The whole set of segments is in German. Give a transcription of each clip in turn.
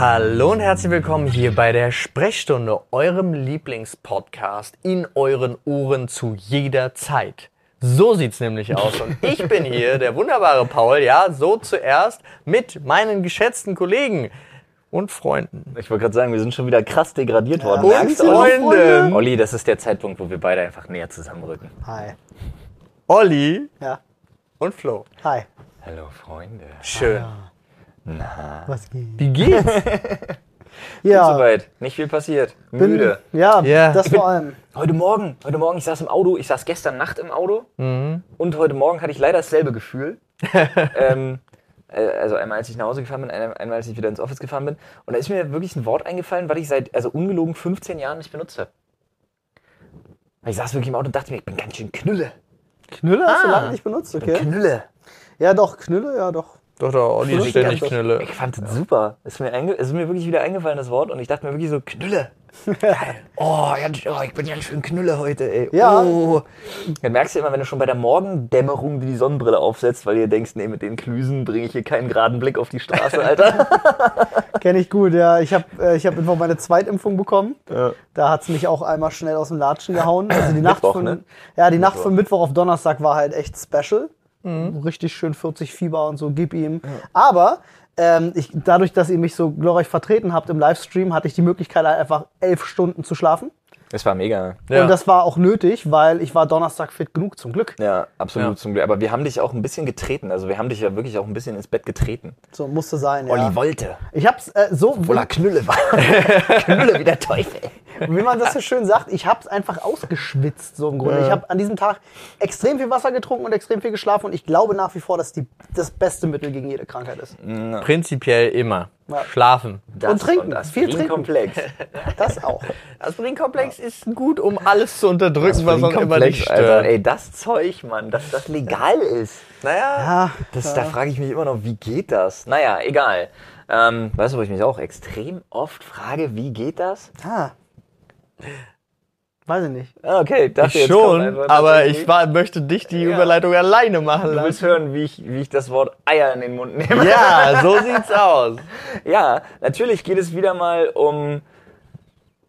Hallo und herzlich willkommen hier bei der Sprechstunde, eurem Lieblingspodcast in euren Ohren zu jeder Zeit. So sieht's nämlich aus. Und ich bin hier, der wunderbare Paul, ja, so zuerst mit meinen geschätzten Kollegen und Freunden. Ich wollte gerade sagen, wir sind schon wieder krass degradiert worden. Und Merkst du? Freunden. Olli, das ist der Zeitpunkt, wo wir beide einfach näher zusammenrücken. Hi. Olli Ja. und Flo. Hi. Hallo Freunde. Schön. Was geht? Wie geht's? Ja. Soweit. Nicht viel passiert. bin- Müde. Ja, Ja. das Ich bin- vor allem. Heute Morgen, heute Morgen, ich saß im Auto, ich saß gestern Nacht im Auto und heute Morgen hatte ich leider dasselbe Gefühl. ähm, äh, also einmal als ich nach Hause gefahren bin, einmal als ich wieder ins Office gefahren bin. Und da ist mir wirklich ein Wort eingefallen, was ich seit, also ungelogen 15 Jahren nicht benutzt habe. Ich saß wirklich im Auto und dachte mir, ich bin ganz schön Knülle. Knülle hast du Ah. lange nicht benutzt, okay? Knülle. Ja, doch, Knülle, ja, doch. Doch, doch, Olli ist Ich ständig Knülle. Ich fand das super. Es ist, mir es ist mir wirklich wieder eingefallen, das Wort. Und ich dachte mir wirklich so, Knülle. Geil. Oh, ganz, oh, ich bin ganz schön Knülle heute, ey. Ja. Oh. Dann merkst du immer, wenn du schon bei der Morgendämmerung die Sonnenbrille aufsetzt, weil ihr denkst, nee, mit den Klüsen bringe ich hier keinen geraden Blick auf die Straße, Alter. Kenne ich gut, ja. Ich habe äh, ich hab einfach meine Zweitimpfung bekommen. Ja. Da hat's mich auch einmal schnell aus dem Latschen gehauen. Also die Nacht Mittwoch, von, ne? Ja, die Nacht von Mittwoch auf Donnerstag war halt echt special. Richtig schön 40 Fieber und so, gib ihm. Aber ähm, ich, dadurch, dass ihr mich so glorreich vertreten habt im Livestream, hatte ich die Möglichkeit, einfach elf Stunden zu schlafen. Das war mega. Ja. Und das war auch nötig, weil ich war Donnerstag fit genug, zum Glück. Ja, absolut Ja. zum Glück. Aber wir haben dich auch ein bisschen getreten. Also wir haben dich ja wirklich auch ein bisschen ins Bett getreten. So musste sein, ja. Olli wollte. Ich hab's äh, so, Voller Knülle war. Knülle wie der Teufel. wie man das so schön sagt, ich hab's einfach ausgeschwitzt, so im Grunde. Ich habe an diesem Tag extrem viel Wasser getrunken und extrem viel geschlafen und ich glaube nach wie vor, dass die das beste Mittel gegen jede Krankheit ist. Prinzipiell immer. Ja. Schlafen. Das Und trinken. das Viel trinken. Komplex. Das auch. Aspirinkomplex ist gut, um alles zu unterdrücken, was uns immer nicht Alter. stört. Ey, das Zeug, Mann, dass das legal ist. Naja, Ja, Das, Da frage ich mich immer noch, wie geht das? Naja, egal. Ähm, weißt du, wo ich mich auch extrem oft frage, wie geht das? ah. Weiß ich nicht. Ah, Okay, das ich schon, aber ich war, möchte dich die Ja. Überleitung alleine machen Du willst lassen. hören, wie ich, wie ich das Wort Eier in den Mund nehme. Ja, so sieht's aus. Ja, natürlich geht es wieder mal um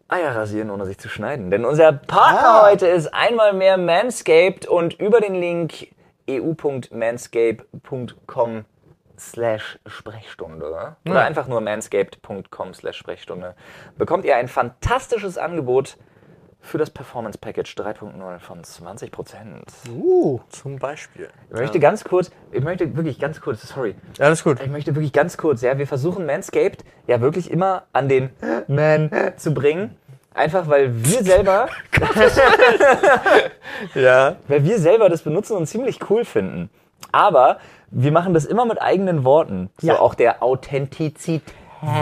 Eier rasieren, ohne sich zu schneiden. Denn unser Partner Ah. heute ist einmal mehr Manscaped und über den Link eu.manscaped.com slash Sprechstunde oder Ja. einfach nur manscaped.com slash Sprechstunde bekommt ihr ein fantastisches Angebot für das Performance Package 3.0 von 20%. Uh. Zum Beispiel. Ich möchte ganz kurz, ich möchte wirklich ganz kurz, sorry, Alles gut. ich möchte wirklich ganz kurz, ja, wir versuchen Manscaped ja wirklich immer an den Man zu bringen. Einfach weil wir selber, Ja. weil wir selber das benutzen und ziemlich cool finden. Aber wir machen das immer mit eigenen Worten. So Ja. auch der Authentizität.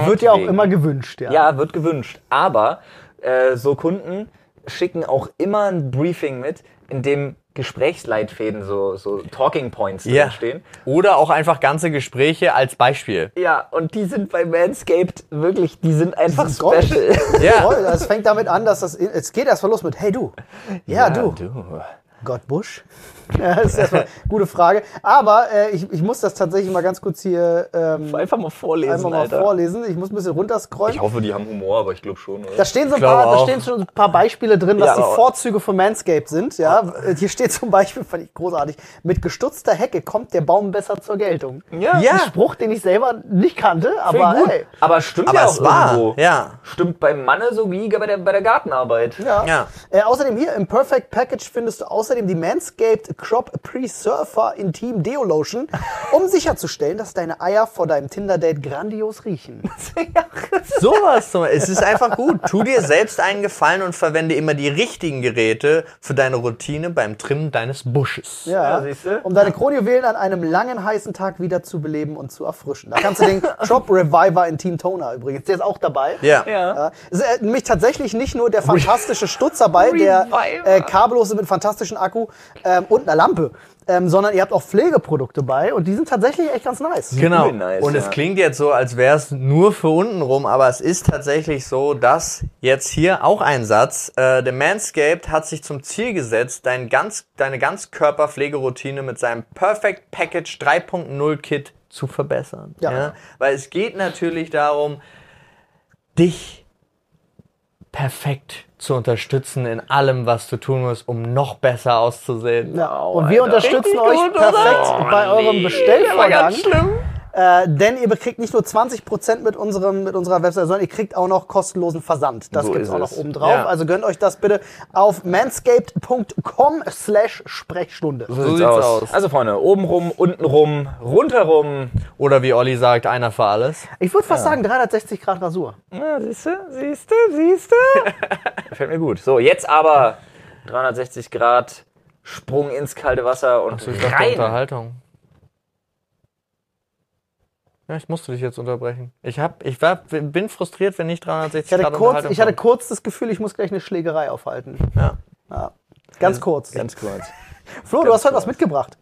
Wird ja auch immer gewünscht, ja. Ja, wird gewünscht. Aber äh, so Kunden schicken auch immer ein Briefing mit, in dem Gesprächsleitfäden, so, so Talking Points Ja. drinstehen. Oder auch einfach ganze Gespräche als Beispiel. Ja, und die sind bei Manscaped wirklich, die sind einfach sind Gold. special. Ja. Toll, das fängt damit an, dass das. Es geht erstmal los mit Hey du. Ja, du. Gott Busch? Ja, das ist erstmal eine gute Frage. Aber äh, ich, ich muss das tatsächlich mal ganz kurz hier ähm, Einfach mal vorlesen, einfach mal Alter. vorlesen. Ich muss ein bisschen runterscrollen. Ich hoffe, die haben Humor, aber ich glaube schon. Oder? Da stehen, so ein paar, da stehen schon ein paar Beispiele drin, was Ja, die Vorzüge von Manscaped sind. Ja, hier steht zum Beispiel, fand ich großartig, mit gestutzter Hecke kommt der Baum besser zur Geltung. Ja. Ja. Ein Spruch, den ich selber nicht kannte, aber gut. ey, Aber stimmt Aber ja es auch war, irgendwo. ja. Stimmt beim Manne so wie bei der, bei der Gartenarbeit. ja. Ja. Äh, außerdem hier im Perfect Package findest du außerdem die Manscaped Crop Pre-Surfer Intim Deo Lotion, um sicherzustellen, dass deine Eier vor deinem Tinder-Date grandios riechen. Sowas zum Es ist einfach gut. Tu dir selbst einen Gefallen und verwende immer die richtigen Geräte für deine Routine beim Trimmen deines Busches. Ja, Ja, um deine Kronjuwelen an einem langen, heißen Tag wieder zu beleben und zu erfrischen. Da kannst du den Crop Reviver Intim Toner übrigens, der ist auch dabei. Ja. Ja. Ist äh, nämlich tatsächlich nicht nur der fantastische Stutz dabei, der äh, kabellos ist mit fantastischem Akku ähm, und einer Lampe, ähm, sondern ihr habt auch Pflegeprodukte bei und die sind tatsächlich echt ganz nice. Genau. Nice, und es ja. klingt jetzt so, als wäre es nur für unten rum, aber es ist tatsächlich so, dass jetzt hier auch ein Satz, äh, der Manscaped hat sich zum Ziel gesetzt, dein ganz, deine Ganzkörperpflegeroutine mit seinem Perfect Package 3.0 Kit zu verbessern. Ja. Weil es geht natürlich darum, dich perfekt zu unterstützen in allem, was du tun musst, um noch besser auszusehen. Ja, und wir unterstützen Richtig euch gut, perfekt bei eurem Aber Bestellvorgang. Äh, denn ihr bekriegt nicht nur 20% mit, unserem, mit unserer Website, sondern ihr kriegt auch noch kostenlosen Versand. Das So gibt's auch noch oben drauf. Ja. Also gönnt euch das bitte auf manscaped.com slash Sprechstunde. So sieht's aus. Also Freunde, obenrum, untenrum, rundherum. Oder wie Olli sagt, einer für alles. Ich würde fast sagen 360 Grad Rasur. Ja, siehste, siehste, siehste. Gefällt mir gut. So, jetzt aber 360 Grad Sprung ins kalte Wasser und rein. Unterhaltung. Ja, ich musste dich jetzt unterbrechen. Ich, hab, ich war, bin frustriert, wenn nicht 360 Ich hatte, Grad kurz, ich hatte kurz das Gefühl, ich muss gleich eine Schlägerei aufhalten. Ja. Ja. Ganz kurz. Ganz kurz. Flo, du hast heute was mitgebracht.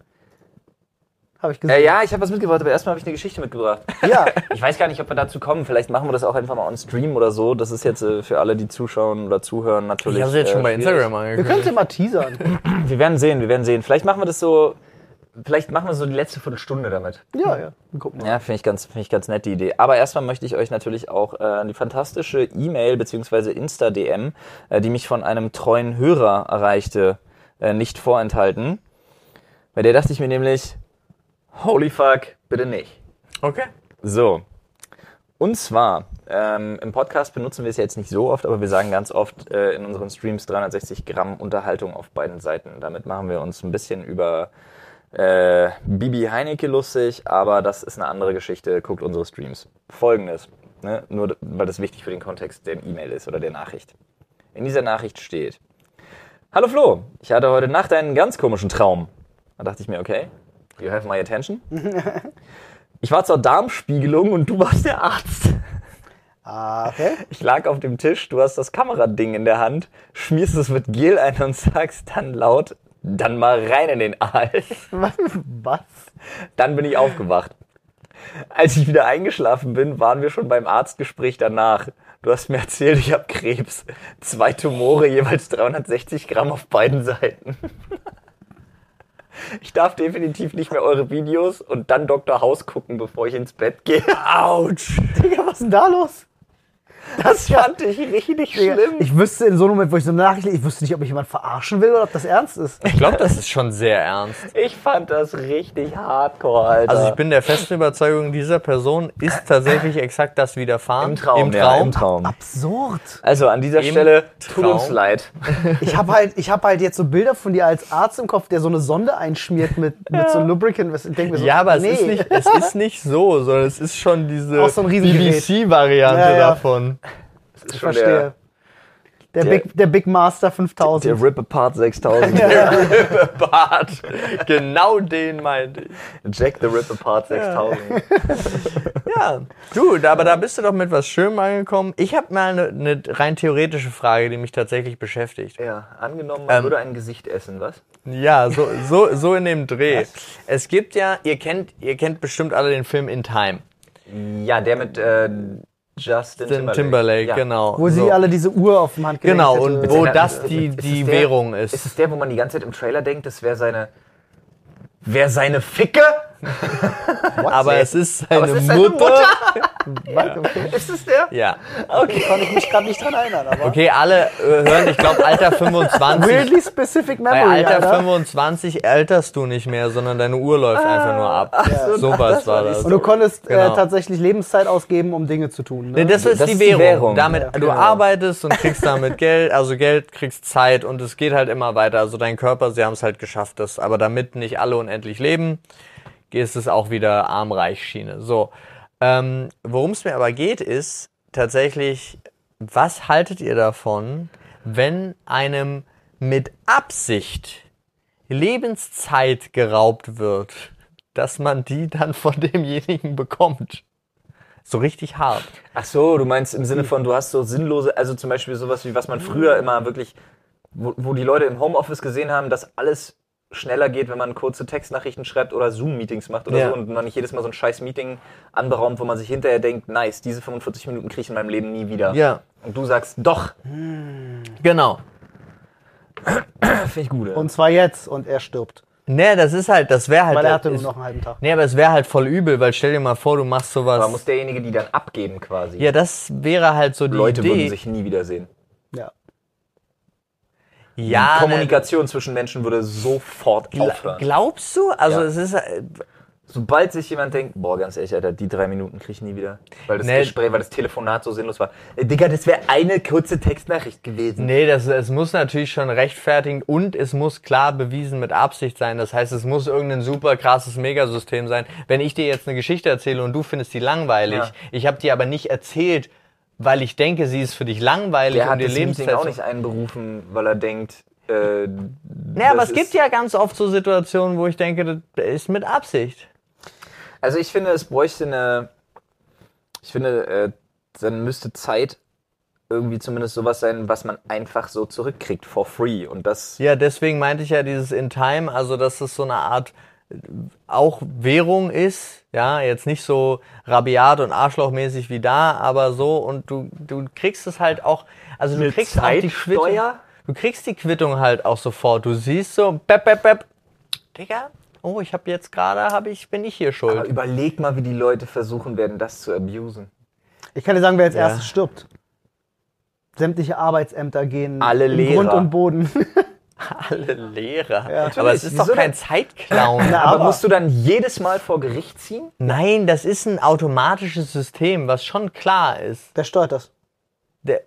Habe ich Äh, gesehen. ja, ich habe was mitgebracht, aber erstmal habe ich eine Geschichte mitgebracht. ja. Ich weiß gar nicht, ob wir dazu kommen. Vielleicht machen wir das auch einfach mal on Stream oder so. Das ist jetzt äh, für alle, die zuschauen oder zuhören, natürlich. Ich habe jetzt äh, schon bei. Instagram Wir angekündigt. könnten mal teasern. Wir werden sehen, wir werden sehen. Vielleicht machen wir das so. Vielleicht machen wir so die letzte Viertelstunde damit. Ja, ja. Gucken mal. Ja, finde ich, ganz, find ich ganz nett, die Idee. Aber erstmal möchte ich euch natürlich auch äh, die fantastische E-Mail bzw. Insta-DM, äh, die mich von einem treuen Hörer erreichte, äh, nicht vorenthalten. Bei der dachte ich mir nämlich, holy fuck, bitte nicht. Okay. So. Und zwar, ähm, im Podcast benutzen wir es jetzt nicht so oft, aber wir sagen ganz oft äh, in unseren Streams 360 Gramm Unterhaltung auf beiden Seiten. Damit machen wir uns ein bisschen über äh, Bibi Heinecke lustig, aber das ist eine andere Geschichte. Guckt unsere Streams. Folgendes, ne? nur weil das wichtig für den Kontext der E-Mail ist oder der Nachricht. In dieser Nachricht steht, Hallo Flo, ich hatte heute Nacht einen ganz komischen Traum. Da dachte ich mir, okay, you have my attention. Ich war zur Darmspiegelung und du warst der Arzt. Ah, okay. Ich lag auf dem Tisch, du hast das Kamerading in der Hand, schmierst es mit Gel ein und sagst dann laut, dann mal rein in den Aal. Was? Dann bin ich aufgewacht. Als ich wieder eingeschlafen bin, waren wir schon beim Arztgespräch danach. Du hast mir erzählt, ich habe Krebs. Zwei Tumore, jeweils 360 Gramm auf beiden Seiten. Ich darf definitiv nicht mehr eure Videos und dann Dr. House gucken, bevor ich ins Bett gehe. Autsch! Digga, was ist denn da los? Das fand ich richtig schlimm. Ich wüsste in so einem Moment, wo ich so eine Nachricht lese, ich wüsste nicht, ob mich jemand verarschen will oder ob das ernst ist. Ich glaube, das ist schon sehr ernst. Ich fand das richtig hardcore, Alter. Also ich bin der festen Überzeugung, dieser Person ist tatsächlich exakt das widerfahren. im Traum, Im Ja, Traum. im Traum. Absurd. Also an dieser Im Stelle tut Traum. uns leid. Ich habe halt, ich hab halt jetzt so Bilder von dir als Arzt im Kopf, der so eine Sonde einschmiert mit, mit so Lubricant. Ich denk mir so, Ja, aber nee. es, ist nicht, es ist nicht so, sondern es ist schon diese so. BBC-Variante Ja, ja. Das ist Ich schon verstehe. Der, der- Big, der Big Master der, 5000. der Rip Apart 6000. Bart. Genau den meinte ich. Jack the Rip Apart 6000. Ja, gut, aber da bist du doch mit was Schönem angekommen. Ich habe mal eine, eine rein theoretische Frage, die mich tatsächlich beschäftigt. Ja, angenommen, man Ähm. würde ein Gesicht essen, was? Ja, so, so, so in dem Dreh. Es gibt ja, ihr kennt, ihr kennt bestimmt alle den Film In Time. Ja, der mit äh, Justin Den Timberlake, Ja. genau. wo sie so. alle diese Uhr auf dem Handgelenk Genau, hätte. und wo das die, ist die der- Währung ist. Ist es der, wo man die ganze Zeit im Trailer denkt, das wäre seine. Wer seine Ficke? aber es ist Aber seine, es ist seine Mutter. Was? Okay. Ist es der? Ja. Okay. Kann ich mich gerade nicht dran erinnern, aber. Okay, alle äh, hören, ich glaube, Alter 25. Weirdly specific Bei memory, Alter Alter. 25 älterst du nicht mehr, sondern deine Uhr läuft einfach nur ab. so, so was das war das. Und du konntest Genau. äh, tatsächlich Lebenszeit ausgeben, um Dinge zu tun. Nee, Ne? das ist Das die ist die Währung. Währung. Damit Ja, du genau. arbeitest und kriegst damit Geld, also Geld, kriegst Zeit und es geht halt immer weiter. Also dein Körper, sie haben es halt geschafft, das, aber damit nicht alle unendlich leben, ist es auch wieder Arm-Reich-Schiene. So, ähm, worum es mir aber geht, ist tatsächlich, was haltet ihr davon, wenn einem mit Absicht Lebenszeit geraubt wird, dass man die dann von demjenigen bekommt? So richtig hart. Ach so, du meinst im Sinne von, du hast so sinnlose, also zum Beispiel sowas wie, was man früher immer wirklich, wo, wo die Leute im Homeoffice gesehen haben, dass alles schneller geht, wenn man kurze Textnachrichten schreibt oder Zoom-Meetings macht oder Ja. so und man nicht jedes Mal so ein scheiß Meeting anberaumt, wo man sich hinterher denkt, nice, diese 45 Minuten kriege ich in meinem Leben nie wieder. Ja, Und du sagst, doch, genau. finde ich gut. ja. Und zwar jetzt und er stirbt. Nee, das ist halt, das wäre halt. Weil er hatte ist, nur noch einen halben Tag. Nee, aber es wäre halt voll übel, weil stell dir mal vor, du machst sowas. Aber muss derjenige die dann abgeben quasi. ja, das wäre halt so die Leute Idee. würden sich nie wiedersehen. Ja. Kommunikation zwischen Menschen würde sofort ne, aufhören. glaubst du? Also Ja. es ist äh, Sobald sich jemand denkt, boah, ganz ehrlich, Alter, die drei Minuten krieg ich nie wieder. Weil das Nee. Gespräch, weil das Telefonat so sinnlos war. Äh, Digga, das wäre eine kurze Textnachricht gewesen. Nee, das, es muss natürlich schon rechtfertigen und es muss klar bewiesen mit Absicht sein. Das heißt, es muss irgendein super krasses Megasystem sein. Wenn ich dir jetzt eine Geschichte erzähle und du findest die langweilig, Ja. ich habe die aber nicht erzählt, weil ich denke, sie ist für dich langweilig Der und hat dir das Meeting Lebenszeit auch nicht einberufen, weil er denkt, äh, Nee, aber es gibt ja ganz oft so Situationen, wo ich denke, das ist mit Absicht. Also ich finde, es bräuchte eine. Ich finde, äh, dann müsste Zeit irgendwie zumindest sowas sein, was man einfach so zurückkriegt for free. Und das. Ja, deswegen meinte ich ja dieses in Time, also dass es so eine Art auch Währung ist, ja, jetzt nicht so rabiat und arschlochmäßig wie da, aber so und du du kriegst es halt auch, also du kriegst auch die Quittung, du kriegst die Quittung halt auch sofort. Du siehst so, bep, bep, bep, Digga, oh, ich habe jetzt gerade, habe ich, bin ich hier Aber schuld. überleg mal, wie die Leute versuchen werden, das zu abusen. Ich kann dir sagen, wer als Ja. erstes stirbt. Sämtliche Arbeitsämter gehen Alle in Lehrer. Grund und Boden. Alle Lehrer. aber Natürlich. es ist doch kein? Zeitclown. Na, Aber, aber- musst du dann jedes Mal vor Gericht ziehen? Nein, das ist ein automatisches System, was schon klar ist. Wer steuert das? Der,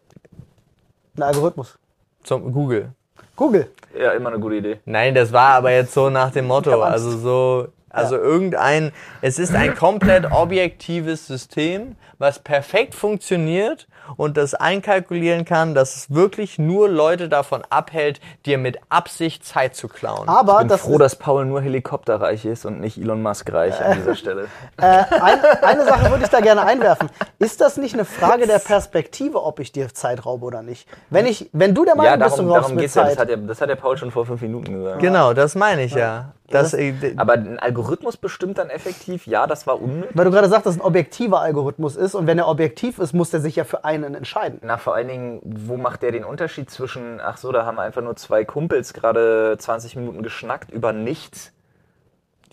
Ein Algorithmus. zum Google. Google. Ja, immer eine gute Idee. Nein, das war aber jetzt so nach dem Motto. Also so, also irgendein, es ist ein komplett objektives System, was perfekt funktioniert und das einkalkulieren kann, dass es wirklich nur Leute davon abhält, dir mit Absicht Zeit zu klauen. Aber Ich bin das froh, dass Paul nur helikopterreich ist und nicht Elon Musk reich an dieser Stelle. Äh, ein, eine Sache würde ich da gerne einwerfen. Ist das nicht eine Frage der Perspektive, ob ich dir Zeit raube oder nicht? Wenn, ich, wenn du der Meinung Ja, bist, darum, du raubst darum mir geht's ja. Zeit, Das hat ja. Das hat der Paul schon vor fünf Minuten gesagt. Genau, das meine ich ja. Das, äh, Aber ein Algorithmus bestimmt dann effektiv, ja, das war unnötig. weil du gerade sagst, dass es ein objektiver Algorithmus ist und wenn er objektiv ist, muss er sich ja für einen entscheiden. Na, vor allen Dingen, wo macht der den Unterschied zwischen, ach so, da haben einfach nur zwei Kumpels gerade 20 Minuten geschnackt über nichts?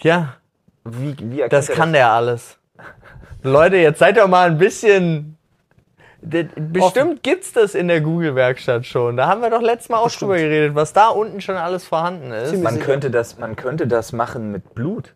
ja, Wie, wie das kann der alles. Leute, jetzt seid doch mal ein bisschen. Bestimmt gibt's das in der Google-Werkstatt schon. Da haben wir doch letztes Mal auch drüber geredet, was da unten schon alles vorhanden ist. Man könnte, das, man könnte das machen mit Blut.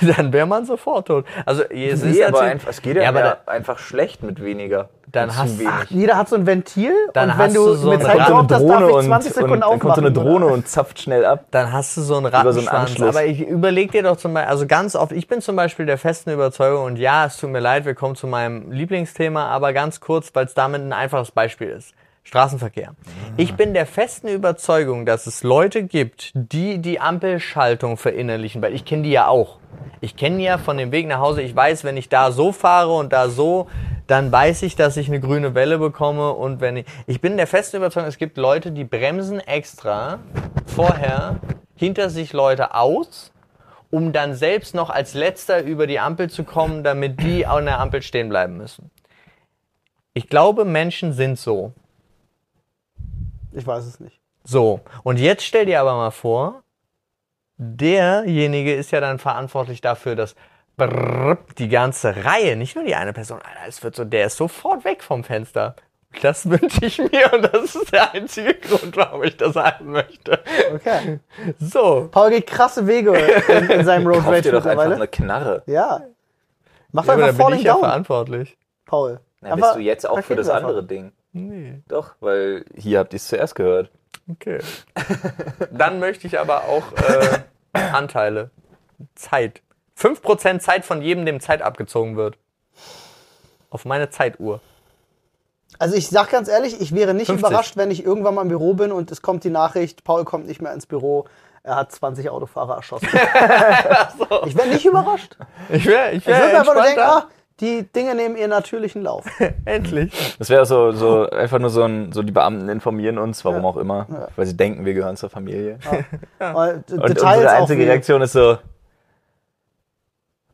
Dann wäre man sofort tot. Also es ist Nee, aber natürlich- einfach, es geht ja, Ja, aber mehr einfach schlecht mit weniger. Dann hast- wenig. Ach, jeder hat so ein Ventil Dann und wenn hast du du so eine- Zeit geraubt hast, darf ich 20 Sekunden und, aufmachen. dann kommt so eine Drohne oder? und zapft schnell ab. dann hast du so einen so einen Rattenschwanz. Aber ich überleg dir doch zum Beispiel, also ganz oft, ich bin zum Beispiel der festen Überzeugung, und ja, es tut mir leid, wir kommen zu meinem Lieblingsthema, aber ganz kurz, weil es damit ein einfaches Beispiel ist. Straßenverkehr. Ich bin der festen Überzeugung, dass es Leute gibt, die die Ampelschaltung verinnerlichen, weil ich kenne die ja auch. Ich kenne die ja von dem Weg nach Hause. Ich weiß, wenn ich da so fahre und da so, dann weiß ich, dass ich eine grüne Welle bekomme. Und wenn ich, ich bin der festen Überzeugung, es gibt Leute, die bremsen extra vorher hinter sich Leute aus, um dann selbst noch als letzter über die Ampel zu kommen, damit die an der Ampel stehen bleiben müssen. Ich glaube, Menschen sind so. Ich weiß es nicht. So, und jetzt stell dir aber mal vor, derjenige ist ja dann verantwortlich dafür, dass brrr, die ganze Reihe, nicht nur die eine Person, Alter, es wird so, der ist sofort weg vom Fenster. Das wünsche ich mir und das ist der einzige Grund, warum ich das haben möchte. Okay. So, Paul geht krasse Wege in, in seinem Road Rage dir doch einfach mittlerweile. eine Knarre. Ja. Mach ja, aber einfach da bin Falling ich ja Down, verantwortlich. Paul. Na, Einfach bist du jetzt auch für das andere Ding? Nee, Doch, weil hier habt ihr es zuerst gehört. okay. Dann möchte ich aber auch äh, Anteile. Zeit. 5% Zeit von jedem, dem Zeit abgezogen wird. Auf meine Zeituhr. Also ich sag ganz ehrlich, ich wäre nicht 50. überrascht, wenn ich irgendwann mal im Büro bin und es kommt die Nachricht, Paul kommt nicht mehr ins Büro, er hat 20 Autofahrer erschossen. Ich wäre nicht überrascht. Ich wäre ich Ich wär mir einfach nur denken, ah, die Dinge nehmen ihren natürlichen Lauf. Endlich. Das wäre so, so einfach nur so ein, so die Beamten informieren uns, warum Ja. auch immer, weil sie denken, wir gehören zur Familie. Und Und Details unsere auch einzige Reaktion ist so.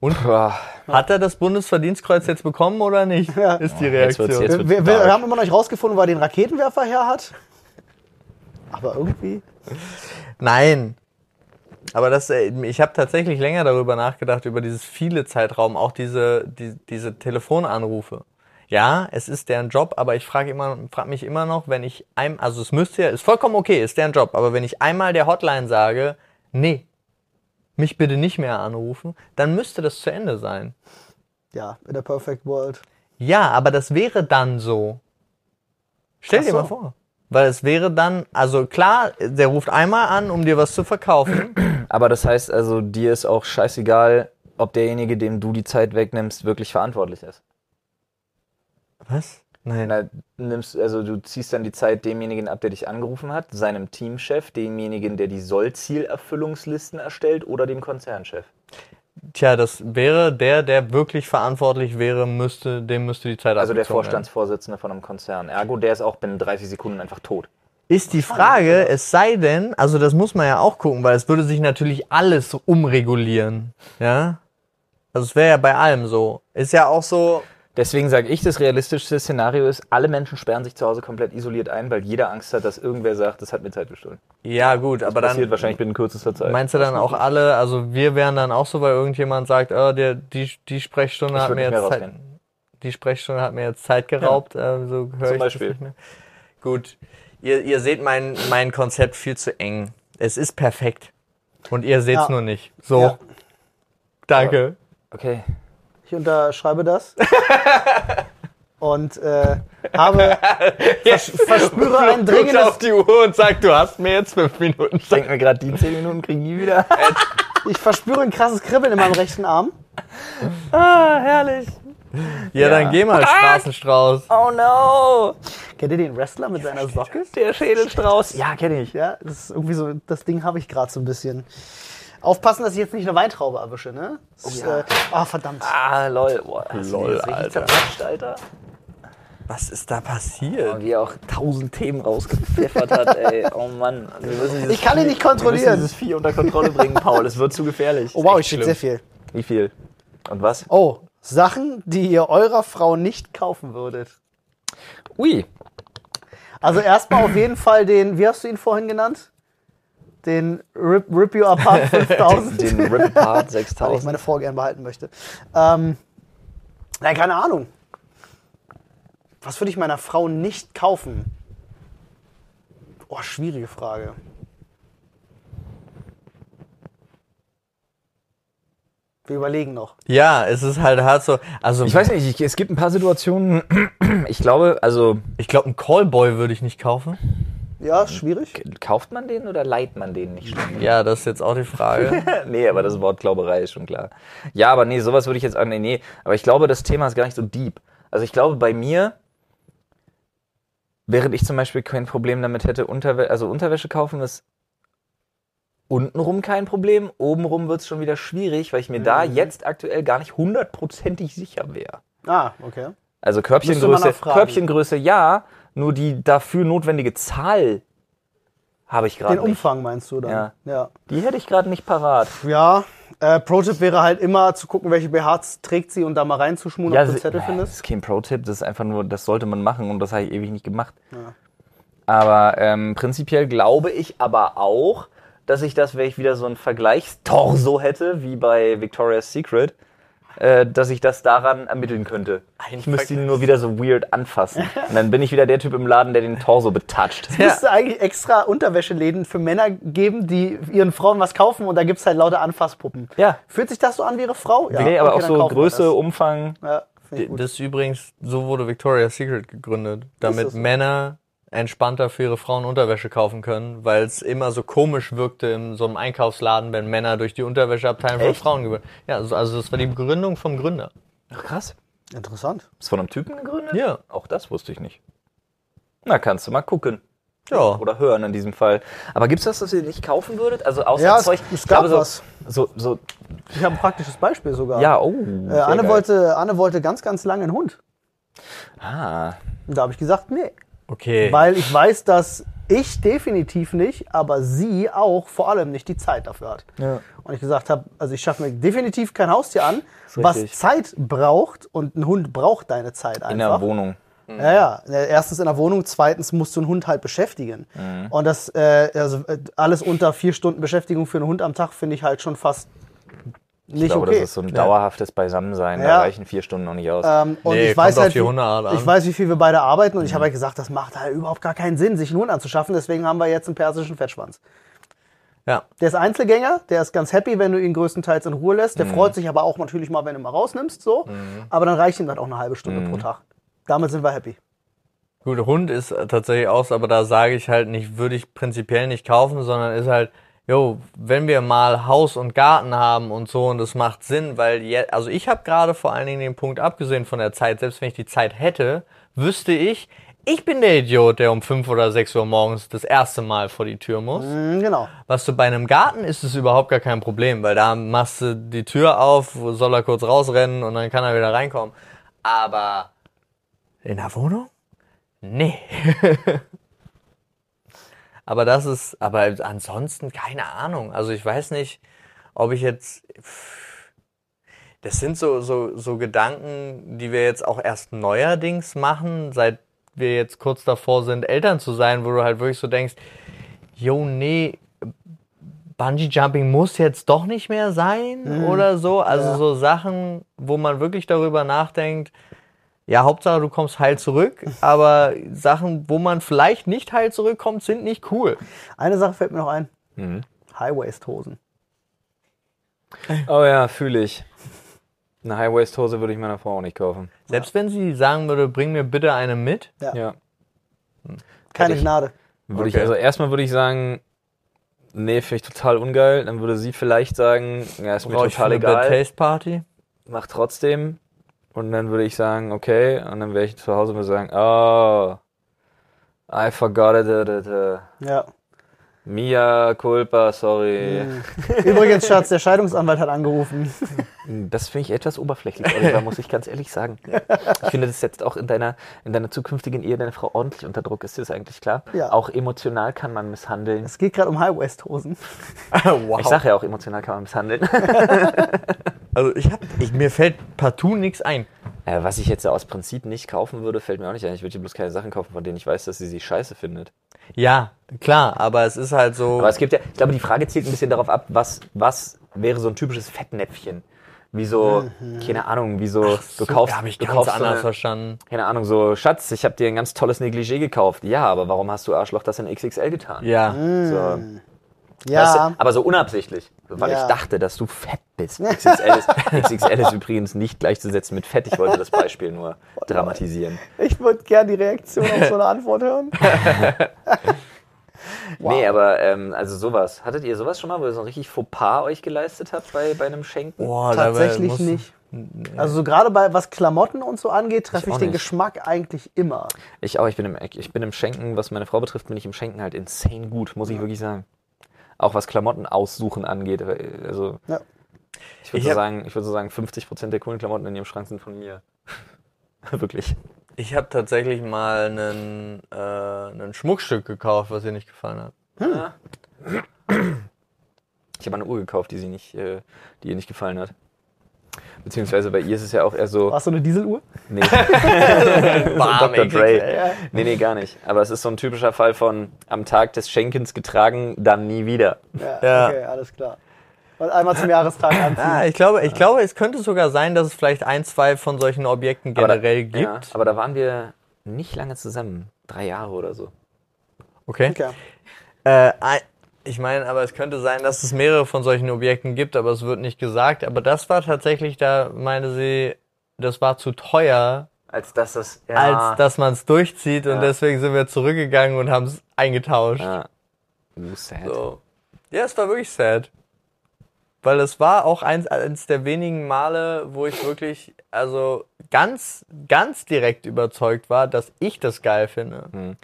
Und? boah, Hat er das Bundesverdienstkreuz jetzt bekommen oder nicht? Ja. Ist die jetzt wird's- Reaktion. jetzt Wir, wird's wir, wir haben immer noch nicht rausgefunden, wo er den Raketenwerfer her hat. Aber irgendwie. Nein. Aber das, äh, ich habe tatsächlich länger darüber nachgedacht, über dieses viele Zeitraum, auch diese, die, diese Telefonanrufe. Ja, es ist deren Job, aber ich frage immer, frag mich immer noch, wenn ich ein, also es müsste ja, ist vollkommen okay, ist deren Job, aber wenn ich einmal der Hotline sage, nee, mich bitte nicht mehr anrufen, dann müsste das zu Ende sein. Ja, in der Perfect World. Ja, aber das wäre dann so. Stell Ach dir so. mal vor. Weil es wäre dann, also klar, der ruft einmal an, um dir was zu verkaufen. Aber das heißt also, dir ist auch scheißegal, ob derjenige, dem du die Zeit wegnimmst, wirklich verantwortlich ist. Was? Nein. Na, nimmst, also du ziehst dann die Zeit demjenigen ab, der dich angerufen hat, seinem Teamchef, demjenigen, der die Sollzielerfüllungslisten erstellt oder dem Konzernchef. Tja, das wäre der, der wirklich verantwortlich wäre, müsste, dem müsste die Zeit Also der abgezogen werden. Vorstandsvorsitzende von einem Konzern. Ergo, der ist auch binnen 30 Sekunden einfach tot. Ist die Frage, es sei denn, also das muss man ja auch gucken, weil es würde sich natürlich alles umregulieren. Ja? Also es wäre ja bei allem so. Ist ja auch so, Deswegen sage ich, das realistischste Szenario ist, alle Menschen sperren sich zu Hause komplett isoliert ein, weil jeder Angst hat, dass irgendwer sagt, das hat mir Zeit gestohlen. ja gut, aber Passiert dann wahrscheinlich binnen kürzester Zeit. meinst du dann auch alle, also wir wären dann auch so, weil irgendjemand sagt, oh, der, die, die Sprechstunde Ich hat mir jetzt Zeit, rausgehen. die Sprechstunde hat mir jetzt Zeit geraubt, äh, so höre ich Beispiel. das nicht mehr. Gut, ihr, ihr seht mein, mein Konzept viel zu eng. Es ist perfekt. Und ihr seht es Ja. nur nicht. So, Ja. danke. Okay. Ich unterschreibe das. Und äh, habe vers verspüre ein dringendes auf die Uhr und sagt, du hast mir jetzt fünf Minuten Ich denke mir gerade, die 10 Minuten kriegen die wieder. ich verspüre ein krasses Kribbeln in meinem rechten Arm. ah, herrlich. Ja, dann geh mal, Straßenstrauß. Oh no. Kennt ihr den Wrestler mit seiner Socke? Der Schädelstrauß. Ja, kenne ich. Ja, das ist irgendwie so, das Ding habe ich gerade so ein bisschen. Aufpassen, dass ich jetzt nicht eine Weintraube erwische, ne? Ist, ja. äh, ah, verdammt. Ah, lol. Boah, Lol, Alter. Alter? Was ist da passiert? Und wie er auch tausend Themen rausgepfeffert hat, ey. Oh Mann. Ich kann ihn nicht Wir müssen kontrollieren. dieses Vieh unter Kontrolle bringen, Paul. Es wird zu gefährlich. Oh wow, ich steht sehr viel. Wie viel? Und was? Oh, Sachen, die ihr eurer Frau nicht kaufen würdet. Ui. Also erstmal auf jeden Fall den, wie hast du ihn vorhin genannt? Den Rip, Rip You Apart 5000. Den Rip Apart weil ich 6000. meine Frau gern behalten möchte. Ähm, na, keine Ahnung. Was würde ich meiner Frau nicht kaufen? Oh, schwierige Frage. Wir überlegen noch. Ja, es ist halt hart so. Also, Ich weiß nicht, ich, es gibt ein paar Situationen, ich glaube, also ich glaube, einen Callboy würde ich nicht kaufen. Ja, schwierig. kauft man den oder leiht man den nicht schon? Ja, das ist jetzt auch die Frage. nee, aber das Wort Glauberei ist schon klar. Ja, aber nee, sowas würde ich jetzt auch, nee, nee. Aber ich glaube, das Thema ist gar nicht so deep. Also ich glaube, bei mir, während ich zum Beispiel kein Problem damit hätte, Unterwäsche, also Unterwäsche kaufen ist untenrum kein Problem, obenrum wird es schon wieder schwierig, weil ich mir da jetzt aktuell gar nicht hundertprozentig sicher wäre. Ah, okay. Also Körbchengröße. Körbchengröße ja, nur die dafür notwendige Zahl habe ich gerade Den nicht. Umfang meinst du dann? Ja. Ja, Die hätte ich gerade nicht parat. ja äh, Pro-Tipp wäre halt immer zu gucken, welche BHs trägt sie und da mal reinzuschmuren, ob du Zettel das findest. ist kein Pro-Tipp, das ist einfach nur, das sollte man machen und das habe ich ewig nicht gemacht. Aber ähm, prinzipiell glaube ich aber auch, dass ich das, wenn ich wieder so ein Vergleichstorso hätte, wie bei Victoria's Secret, äh, dass ich das daran ermitteln könnte. Ein Ich müsste ihn nur wieder so weird anfassen. Und dann bin ich wieder der Typ im Laden, der den Torso betatscht. Es müsste eigentlich extra Unterwäscheläden für Männer geben, die ihren Frauen was kaufen und da gibt es halt lauter Anfasspuppen. Ja. Fühlt sich das so an wie ihre Frau? Ja. nee, aber okay, auch so Größe, das. Umfang. Ja. Das ist übrigens, so wurde Victoria's Secret gegründet, damit so? Männer entspannter für ihre Frauen Unterwäsche kaufen können, weil es immer so komisch wirkte in so einem Einkaufsladen, wenn Männer durch die Unterwäscheabteilung von? Frauen gewöhnt. Ja, also, also das war die Gründung vom Gründer. Ach, krass. Interessant. Ist von einem Typen gegründet? Ja. Auch das wusste ich nicht. Na, kannst du mal gucken. Ja. Oder hören in diesem Fall. Aber gibt's das, was ihr nicht kaufen würdet? Also außer Ja, es- Zeug. es ich gab so, was. So, so, Ich habe ein praktisches Beispiel sogar. ja, oh. Äh, Anne, geil. wollte, Anne wollte ganz, ganz lange einen Hund. Ah. Und da habe ich gesagt, nee. Okay. Weil ich weiß, dass ich definitiv nicht, aber sie auch vor allem nicht die Zeit dafür hat. Ja. Und ich gesagt habe, also ich schaffe mir definitiv kein Haustier an, was. Zeit braucht und ein Hund braucht deine Zeit In der einfach. Wohnung. Ja, ja. Äh, Erstens in der Wohnung, zweitens musst du einen Hund halt beschäftigen. Mhm. Und das, äh, also äh, alles unter vier Stunden Beschäftigung für einen Hund am Tag finde ich halt schon fast nicht Ich glaube, okay. das ist so ein dauerhaftes Beisammensein. Ja. Da reichen vier Stunden noch nicht aus. Ähm, und Nee, ich weiß halt, wie, ich weiß, wie viel wir beide arbeiten und Mhm. ich habe halt gesagt, das macht halt überhaupt gar keinen Sinn, sich einen Hund anzuschaffen. Deswegen haben wir jetzt einen persischen Fettschwanz. Ja. Der ist Einzelgänger, der ist ganz happy, wenn du ihn größtenteils in Ruhe lässt. Mhm. Der freut sich aber auch natürlich mal, wenn du ihn mal rausnimmst, so. Aber dann reicht ihm dann auch eine halbe Stunde Mhm. pro Tag. Damit sind wir happy. Gut, Hund ist tatsächlich aus, aber da sage ich halt nicht, würde ich prinzipiell nicht kaufen, sondern ist halt, jo, wenn wir mal Haus und Garten haben und so und das macht Sinn, weil je, also ich habe gerade vor allen Dingen den Punkt abgesehen von der Zeit, selbst wenn ich die Zeit hätte, wüsste ich, ich bin der Idiot, der um fünf oder sechs Uhr morgens das erste Mal vor die Tür muss. Mhm, genau. Was du bei einem Garten ist es überhaupt gar kein Problem, weil da machst du die Tür auf, soll er kurz rausrennen und dann kann er wieder reinkommen. Aber in der Wohnung? Nee. aber das ist, aber ansonsten keine Ahnung. Also ich weiß nicht, ob ich jetzt, das sind so, so, so Gedanken, die wir jetzt auch erst neuerdings machen, seit wir jetzt kurz davor sind, Eltern zu sein, wo du halt wirklich so denkst, jo, nee, Bungee Jumping muss jetzt doch nicht mehr sein oder so. Also Ja. so Sachen, wo man wirklich darüber nachdenkt, ja, Hauptsache du kommst heil zurück, aber Sachen, wo man vielleicht nicht heil zurückkommt, sind nicht cool. Eine Sache fällt mir noch ein. Mhm. High-Waist-Hosen. Oh ja, fühle ich. Eine High-Waist-Hose würde ich meiner Frau auch nicht kaufen. Selbst wenn sie sagen würde, bring mir bitte eine mit. Ja. Ja. Keine ich- Gnade. Würde ich, Okay. also erstmal würde ich sagen, nee, finde ich total ungeil. Dann würde sie vielleicht sagen, ja, ist mir ich total eine Bad egal, Taste Party. mach trotzdem. Und dann würde ich sagen, okay. Und dann wäre ich zu Hause und würde sagen, oh, I forgot it. it, it, it. Ja. Mia culpa, sorry. Übrigens, Schatz, der Scheidungsanwalt hat angerufen. Das finde ich etwas oberflächlich, Oliver, muss ich ganz ehrlich sagen. Ich finde, das setzt auch in deiner, in deiner zukünftigen Ehe deine Frau ordentlich unter Druck. Ist dir das eigentlich klar? Ja. Auch emotional kann man misshandeln. Es geht gerade um High-Waist-Hosen. wow. Ich sage ja auch, emotional kann man misshandeln. also ich hab, ich, mir fällt partout nichts ein. Äh, was ich jetzt aus Prinzip nicht kaufen würde, fällt mir auch nicht ein. Ich würde ihr bloß keine Sachen kaufen, von denen ich weiß, dass sie sie scheiße findet. Ja, klar, aber es ist halt so. Aber es gibt ja, ich glaube, die Frage zielt ein bisschen darauf ab, was, was wäre so ein typisches Fettnäpfchen? Wie so, keine Ahnung, wie so, du so, kaufst, habe ich du kaufst so anders eine, verstanden. keine Ahnung, so, Schatz, ich habe dir ein ganz tolles Negligé gekauft. Ja, aber warum hast du Arschloch das in XXL getan? Ja. So, Ja. weißt du, aber so unabsichtlich, weil Ja. ich dachte, dass du fett bist. XXL ist, XXL ist übrigens nicht gleichzusetzen mit Fett. Ich wollte das Beispiel nur dramatisieren. Ich würde gern die Reaktion auf so eine Antwort hören. Nee, aber ähm, also sowas. Hattet ihr sowas schon mal, wo ihr so ein richtig Fauxpas euch geleistet habt bei, bei einem Schenken? Boah, Tatsächlich nicht. Also so gerade bei was Klamotten und so angeht, treffe Ich ich, den nicht. Geschmack eigentlich immer. Ich auch, ich bin, im, ich bin im Schenken, was meine Frau betrifft, bin ich im Schenken halt insane gut, muss ich wirklich sagen. Auch was Klamotten aussuchen angeht. Also Ja. ich würde Ich so sagen, ich würde so sagen, 50% der coolen Klamotten in ihrem Schrank sind von mir. wirklich. Ich habe tatsächlich mal einen, äh, ein Schmuckstück gekauft, was ihr nicht gefallen hat. Ich habe eine Uhr gekauft, die sie nicht, äh, die ihr nicht gefallen hat. Beziehungsweise bei ihr ist es ja auch eher so. War es so eine Dieseluhr? Nee. Bam, Dr. Dre. Nee, nee, gar nicht. Aber es ist so ein typischer Fall von am Tag des Schenkens getragen, dann nie wieder. Ja, Ja. okay, alles klar. Und einmal zum Jahrestag anziehen. Ja, ich glaube, ich glaube, es könnte sogar sein, dass es vielleicht ein, zwei von solchen Objekten generell aber da, gibt. Ja, aber da waren wir nicht lange zusammen. Drei Jahre oder so. Okay. Okay. Äh, ich meine, aber es könnte sein, dass es mehrere von solchen Objekten gibt, aber es wird nicht gesagt. Aber das war tatsächlich, da meine sie, das war zu teuer, Als dass das. Ja, als dass man es durchzieht und Ja. deswegen sind wir zurückgegangen und haben es eingetauscht. Ja. Uh, sad. So. Ja, es war wirklich sad. Weil es war auch eins, eins der wenigen Male, wo ich wirklich, also ganz, ganz direkt überzeugt war, dass ich das geil finde.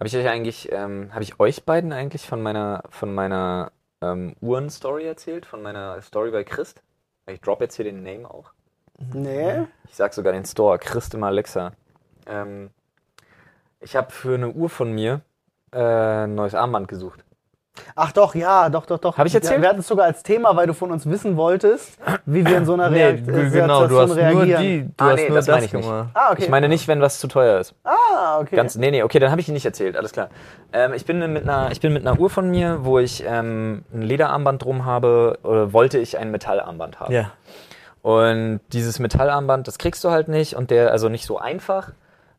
Habe ich euch eigentlich, ähm, habe ich euch beiden eigentlich von meiner, von meiner ähm, Uhren-Story erzählt? Von meiner Story bei Christ? Ich drop jetzt hier den Name auch. Nee. Ich sag sogar den Store, Christ im Alexa. Ähm, ich habe für eine Uhr von mir äh, ein neues Armband gesucht. Ach doch, ja, doch, doch, doch. Hab ich erzählt? Ja, wir hatten es sogar als Thema, weil du von uns wissen wolltest, wie wir in so einer Nee, Reakt g- genau, du hast nur reagieren. die, du Ah, hast nee, nur das das, meine ich nicht. Ah, okay. Ich meine nicht, wenn was zu teuer ist. ah, okay. Ganz, nee, nee, okay, dann habe ich ihn nicht erzählt, alles klar. Ähm, ich, bin mit einer, ich bin mit einer Uhr von mir, wo ich ähm, ein Lederarmband drum habe, oder wollte ich ein Metallarmband haben. Ja. Und dieses Metallarmband, das kriegst du halt nicht und der, also nicht so einfach.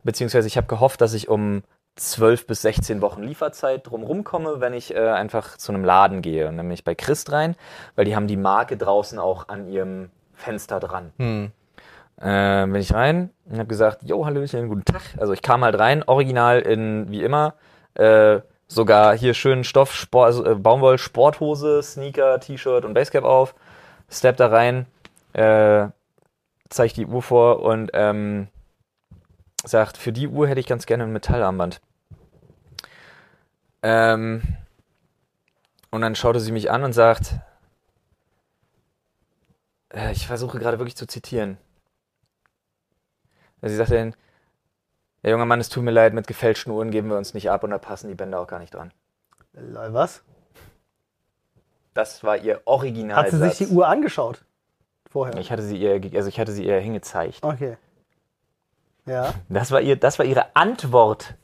Beziehungsweise ich habe gehofft, dass ich um 12 bis 16 Wochen Lieferzeit drumherum komme, wenn ich äh, einfach zu einem Laden gehe, nämlich bei Christ rein, weil die haben die Marke draußen auch an ihrem Fenster dran. Hm. Äh, bin ich rein und habe gesagt, jo, Hallöchen, guten Tag. Also ich kam halt rein, original in, wie immer, äh, sogar hier schön Stoff, Sport, also, äh, Baumwoll, Sporthose, Sneaker, T-Shirt und Basecap auf, step da rein, äh, zeig die Uhr vor und ähm, sagt, für die Uhr hätte ich ganz gerne ein Metallarmband. Ähm, und dann schaute sie mich an und sagt, äh, ich versuche gerade wirklich zu zitieren. Sie sagte dann, der junge Mann, es tut mir leid, mit gefälschten Uhren geben wir uns nicht ab und da passen die Bänder auch gar nicht dran. Lol, Was? Das war ihr Original. Hat sie sich die Uhr angeschaut? Vorher. Ich hatte sie ihr, also ich hatte sie ihr hingezeigt. Okay. Ja. Das war ihr, das war ihre Antwort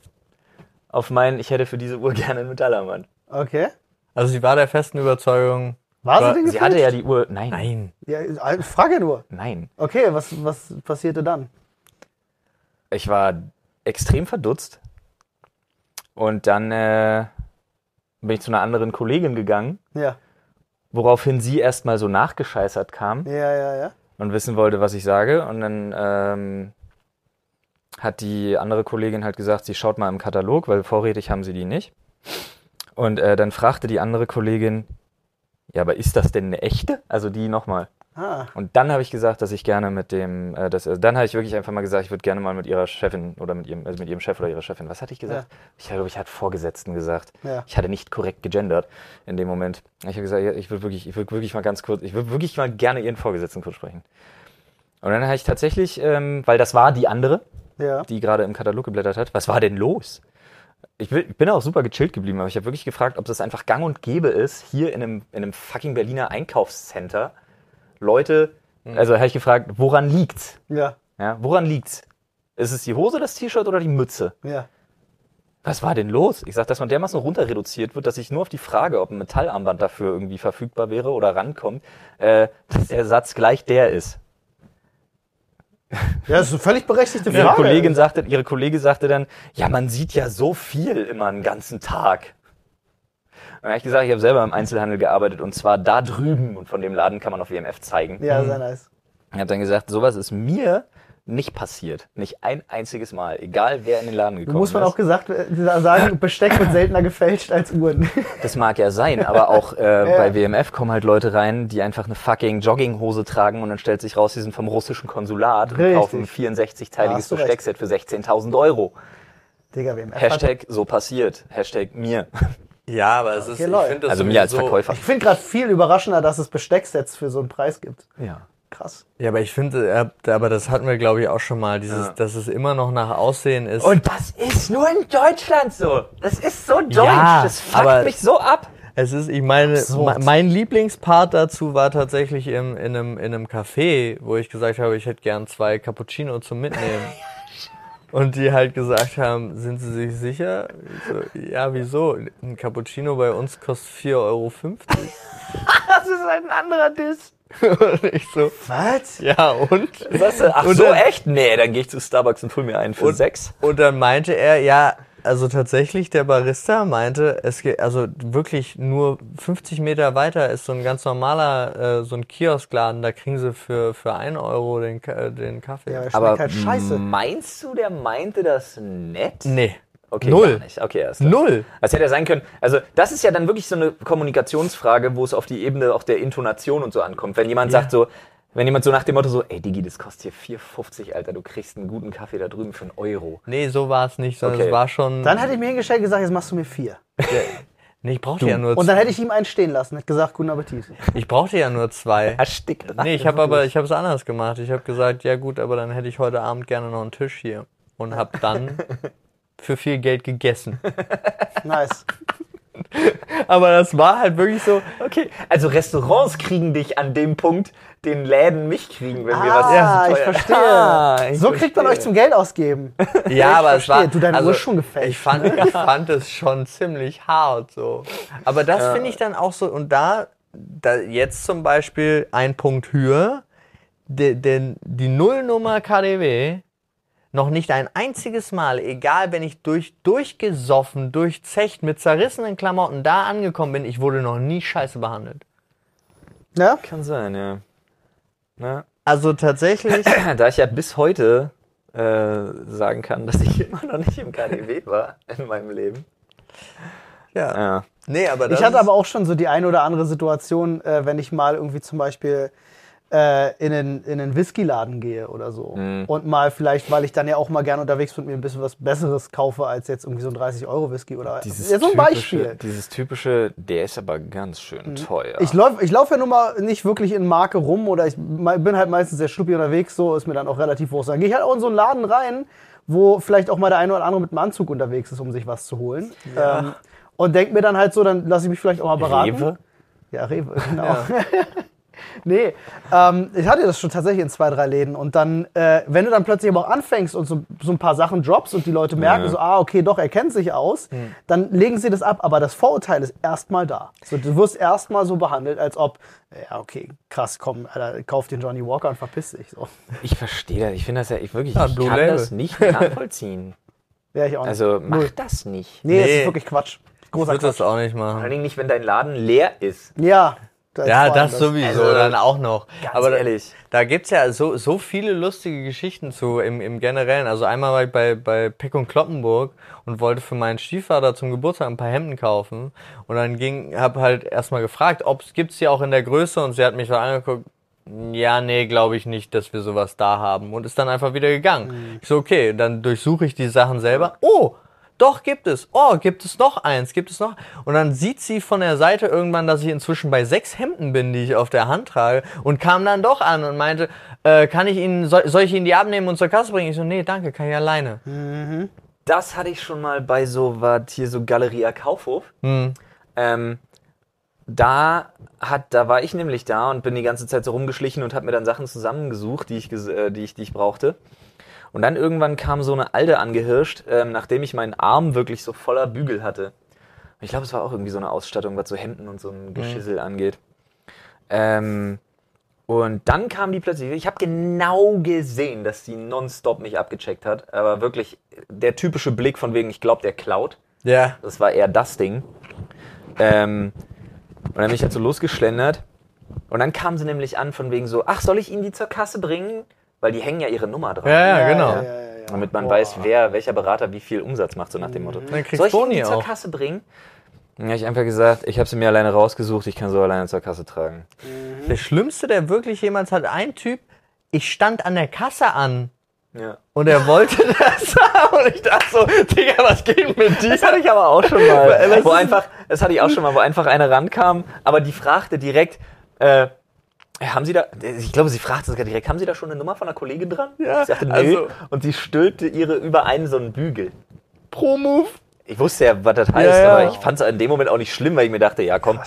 auf mein, ich hätte für diese Uhr gerne einen Metallarmband. Okay. Also sie war der festen Überzeugung. War sie denn Sie hatte gefälscht? ja die Uhr, nein, Nein. Ja, ich frage nur. nein. Okay, was, was passierte dann? Ich war extrem verdutzt und dann äh, bin ich zu einer anderen Kollegin gegangen, Ja. woraufhin sie erstmal so nachgescheißert kam. Ja, ja, ja. und wissen wollte, was ich sage. Und dann ähm, hat die andere Kollegin halt gesagt, sie schaut mal im Katalog, weil vorrätig haben sie die nicht. Und äh, dann fragte die andere Kollegin, ja, aber ist das denn eine echte? Also die nochmal. Ah. Und dann habe ich gesagt, dass ich gerne mit dem, äh, das, also dann habe ich wirklich einfach mal gesagt, ich würde gerne mal mit ihrer Chefin oder mit ihrem, also mit ihrem Chef oder ihrer Chefin. Was hatte ich gesagt? Ich glaube, ich hatte Vorgesetzten gesagt. Ja. Ich hatte nicht korrekt gegendert in dem Moment. Ich habe gesagt, ja, ich würde wirklich, ich würde wirklich mal ganz kurz, ich würde wirklich mal gerne ihren Vorgesetzten kurz sprechen. Und dann habe ich tatsächlich, ähm, weil das war die andere, Ja. die gerade im Katalog geblättert hat, was war denn los? Ich, bin auch super gechillt geblieben, aber ich habe wirklich gefragt, ob das einfach gang und gäbe ist, hier in einem, in einem fucking Berliner Einkaufscenter Leute, also habe ich gefragt, woran liegt's? Ja. Ja, woran liegt's? Ist es die Hose, das T-Shirt oder die Mütze? Ja. Was war denn los? Ich sag, dass man dermaßen runter reduziert wird, dass ich nur auf die Frage, ob ein Metallarmband dafür irgendwie verfügbar wäre oder rankommt, äh, dass der Satz gleich der ist. Ja, das ist eine völlig berechtigte Ihre Frage. Kollegin sagte, ihre Kollegin sagte dann, ja, man sieht ja so viel immer einen ganzen Tag. Und dann habe ich gesagt, ich habe selber im Einzelhandel gearbeitet und zwar da drüben und von dem Laden kann man auf WMF zeigen. Ja, sehr nice. Ich habe dann gesagt, sowas ist mir nicht passiert. Nicht ein einziges Mal. Egal wer in den Laden gekommen Muss man ist. auch gesagt äh, sagen, Besteck wird seltener gefälscht als Uhren. Das mag ja sein, aber auch äh, bei WMF kommen halt Leute rein, die einfach eine fucking Jogginghose tragen und dann stellt sich raus, die sind vom russischen Konsulat und Richtig. kaufen ein Da 64-teiliges hast du Besteckset für 16.000 Euro. Digga, wem Hashtag so passiert. Hashtag mir. Ja, aber es ist, Okay, ich finde das Also mir als Verkäufer. Ich finde gerade viel überraschender, dass es Bestecksets für so einen Preis gibt. Ja. Krass. Ja, aber ich finde, aber das hatten wir, glaube ich, auch schon mal, dieses, Ja. dass es immer noch nach Aussehen ist. Und das ist nur in Deutschland so. Das ist so deutsch. Ja, das fuckt mich so ab. Es ist, ich meine, Absurd. me- mein Lieblingspart dazu war tatsächlich im, in, einem, in einem Café, wo ich gesagt habe, ich hätte gern zwei Cappuccino zum Mitnehmen. Und die halt gesagt haben, sind Sie sich sicher? Ich so, ja, wieso? Ein Cappuccino bei uns kostet 4,50 Euro. Das ist ein anderer Diss. Und ich so, Was? ja und? Was? Ach Und so, dann- echt? Nee, dann gehe ich zu Starbucks und hol mir einen für Und- sechs. Und dann meinte er, ja, also tatsächlich, der Barista meinte, es geht, also wirklich nur 50 Meter weiter ist so ein ganz normaler, äh, so ein Kioskladen, da kriegen sie für, für 1 Euro den, äh, den Kaffee. Ja, Aber halt scheiße. meinst du, der meinte das nett? nee. Okay, Null. Gar nicht. Okay, klar. Null. Das hätte ja sein können. Also, das ist ja dann wirklich so eine Kommunikationsfrage, wo es auf die Ebene auch der Intonation und so ankommt. Wenn jemand Ja. sagt so, wenn jemand so nach dem Motto so, ey Digi, das kostet hier 4,50, Alter, du kriegst einen guten Kaffee da drüben für einen Euro. Nee, so war es nicht, sondern Okay. es war schon. Dann hätte ich mir hingestellt und gesagt, jetzt machst du mir vier. nee, ich brauchte ja nur Und dann hätte ich ihm einen stehen lassen, hätte gesagt, guten Appetit. ich brauchte ja nur zwei. Erstickt. Nee, ich habe aber ich habe es anders gemacht. Ich habe gesagt, ja gut, aber dann hätte ich heute Abend gerne noch einen Tisch hier und habe dann für viel Geld gegessen. Nice. Aber das war halt wirklich so. Okay, also Restaurants kriegen dich an dem Punkt, den Läden mich kriegen, wenn wir was Ah, zu ich verstehe. Ah, ich so kriegt man verstehe. euch zum Geld ausgeben. Ja, aber es war. verstehe. Du, deine Uhr ist schon gefälscht, Ich fand, ich fand es schon ziemlich hart so. Aber das finde ich dann auch so. Und da, da jetzt zum Beispiel ein Punkt höher, de, de, die Nullnummer KDW noch nicht ein einziges Mal, egal wenn ich durch, durchgesoffen, durchzecht, mit zerrissenen Klamotten da angekommen bin, ich wurde noch nie scheiße behandelt. Ja? Kann sein, ja. Na, Also tatsächlich. da ich ja bis heute äh, sagen kann, dass ich immer noch nicht im KDW war in meinem Leben. ja. Ja. Nee, aber das Ich hatte aber auch schon so die eine oder andere Situation, äh, wenn ich mal irgendwie zum Beispiel äh, in einen, in einen Whiskyladen gehe oder so. Mhm. Und mal vielleicht, weil ich dann ja auch mal gerne unterwegs bin mir ein bisschen was Besseres kaufe als jetzt irgendwie so ein 30-Euro-Whisky oder Dieses ja, so ein typische, Beispiel. Mhm. Dieses typische, der ist aber ganz schön teuer. Ich laufe ich lauf ja nun mal nicht wirklich in Marke rum oder ich bin halt meistens sehr schluppi unterwegs, so ist mir dann auch relativ wurscht. Dann gehe ich halt auch in so einen Laden rein, wo vielleicht auch mal der eine oder andere mit einem Anzug unterwegs ist, um sich was zu holen. Ähm, und denk mir dann halt so, dann lasse ich mich vielleicht auch mal beraten. Rewe? Ja, Rewe, genau. nee, ähm, ich hatte das schon tatsächlich in zwei, drei Läden. Und dann, äh, wenn du dann plötzlich aber auch anfängst und so, so ein paar Sachen droppst und die Leute merken Ja. so, ah, okay, doch, er kennt sich aus, dann legen sie das ab. Aber das Vorurteil ist erstmal da. So, du wirst erstmal so behandelt, als ob, ja, okay, krass, komm, Alter, kauf den Johnny Walker und verpiss dich. So. Ich verstehe das. Ich finde das ja ich wirklich, Ja, ich kann Label. das nicht nachvollziehen. Wäre ich auch nicht. Also mach Null. das nicht. Nee, es Nee. ist wirklich Quatsch. Ich Großer würde das auch nicht Vor allen machen. Dingen nicht, wenn dein Laden leer ist. Ja. Ja, das sowieso, Also, dann auch noch. ganz Aber da, ehrlich. da gibt's ja so, so viele lustige Geschichten zu im, im Generellen. Also einmal war ich bei, bei Peck und Kloppenburg und wollte für meinen Stiefvater zum Geburtstag ein paar Hemden kaufen. Und dann ging, hab halt erstmal gefragt, ob es gibt's die auch in der Größe und sie hat mich so angeguckt, ja, nee, glaube ich nicht, dass wir sowas da haben. Und ist dann einfach wieder gegangen. Ich so, okay, dann durchsuche ich die Sachen selber. Oh, doch, gibt es. Oh, gibt es noch eins, gibt es noch. Und dann sieht sie von der Seite irgendwann, dass ich inzwischen bei sechs Hemden bin, die ich auf der Hand trage. Und kam dann doch an und meinte, äh, kann ich Ihnen, soll, soll ich Ihnen die abnehmen und zur Kasse bringen? Ich so, nee, danke, kann ich alleine. Das hatte ich schon mal bei so was hier so Galeria Kaufhof. Hm. Ähm, da hat, da war ich nämlich da und bin die ganze Zeit so rumgeschlichen und habe mir dann Sachen zusammengesucht, die ich, ges- äh, die ich, die ich brauchte. Und dann irgendwann kam so eine Alte angehirscht, ähm, nachdem ich meinen Arm wirklich so voller Bügel hatte. Und Ich glaube, es war auch irgendwie so eine Ausstattung, was so Hemden und so ein Geschissel angeht. Ähm, und dann kam die plötzlich. Ich habe genau gesehen, dass sie nonstop mich abgecheckt hat. Aber wirklich der typische Blick von wegen, ich glaube, der klaut. Ja. Das war eher das Ding. Ähm, und dann bin ich halt so losgeschlendert. Und dann kam sie nämlich an von wegen so, ach, soll ich Ihnen die zur Kasse bringen? Weil die hängen ja ihre Nummer dran. Ja, ja, genau. Ja, ja, ja, ja. Damit man Boah. weiß, wer, welcher Berater wie viel Umsatz macht, so nach dem Motto. Dann kriegst Soll ich Boni die zur. Kasse bringen? Dann habe ich einfach gesagt, ich habe sie mir alleine rausgesucht, ich kann so alleine zur Kasse tragen. Der Schlimmste, der wirklich jemals hat, ein Typ, ich stand an der Kasse an Ja. und er wollte das. und ich dachte so, Digga, was geht mit dir? Das hatte ich aber auch schon mal. Was wo einfach, das hatte ich auch schon mal, wo einfach eine rankam, aber die fragte direkt, äh, haben Sie da, ich glaube, sie fragte sogar direkt, haben Sie da schon eine Nummer von einer Kollegin dran? Ja, ich sagte, nö. also- und sie stülpte ihre über einen so einen Bügel. Pro-Move. Ich wusste ja, was das heißt, ja. aber ich fand es in dem Moment auch nicht schlimm, weil ich mir dachte, ja komm,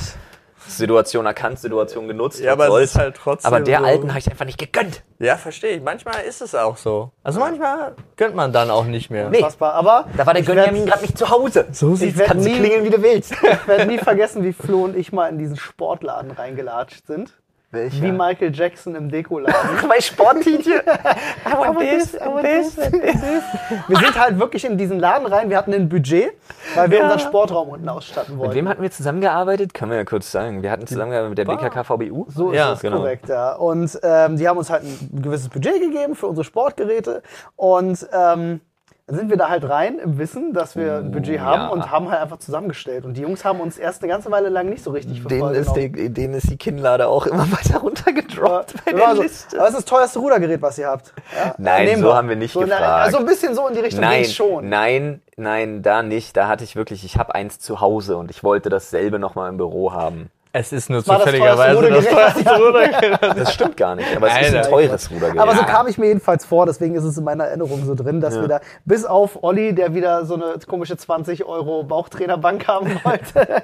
Situation erkannt, Situation genutzt, Ja, aber es ist halt trotzdem Aber der so- Alten habe ich einfach nicht gegönnt. Ja, verstehe ich. Manchmal ist es auch so. Also manchmal gönnt man dann auch nicht mehr. Nee. Unfassbar. Aber Da war der Gönjamin gerade nicht zu Hause. So Ich sieht's Kannst du nie- klingeln, wie du willst. Ich werde nie vergessen, wie Flo und ich mal in diesen Sportladen reingelatscht sind. Welcher? Wie Michael Jackson im Dekoladen. Mein Sporttitchen. I want this, I want this, want this. Wir sind halt wirklich in diesen Laden rein. Wir hatten ein Budget, weil wir Ja. unseren Sportraum unten ausstatten Mit wem wollten. hatten wir zusammengearbeitet? Können wir ja kurz sagen. Wir hatten zusammengearbeitet mit der BKK VBU. So Ja, ist es genau. korrekt, ja. Und ähm, die haben uns halt ein gewisses Budget gegeben für unsere Sportgeräte. Und ähm, dann sind wir da halt rein im Wissen, dass wir ein Budget haben ja. und haben halt einfach zusammengestellt. Und die Jungs haben uns erst eine ganze Weile lang nicht so richtig für Denen ist, genommen. die, denen ist die Kinnlade auch immer weiter runtergedroppt bei Ja, der also, Liste. aber es ist das teuerste Rudergerät, was ihr habt. Ja? Nein, so wir. haben wir nicht so, gefragt. Also ein bisschen so in die Richtung Nein, schon. nein, nein, da nicht. Da hatte ich wirklich, ich habe eins zu Hause und ich wollte dasselbe nochmal im Büro haben. Es ist nur war das zufälligerweise teuerste das teuerste Rudergerät. Das stimmt gar nicht, aber es ist ein Alter. teures Rudergerät. Aber so kam ich mir jedenfalls vor, deswegen ist es in meiner Erinnerung so drin, dass Ja. wir da, bis auf Olli, der wieder so eine komische 20 Euro Bauchtrainerbank haben wollte,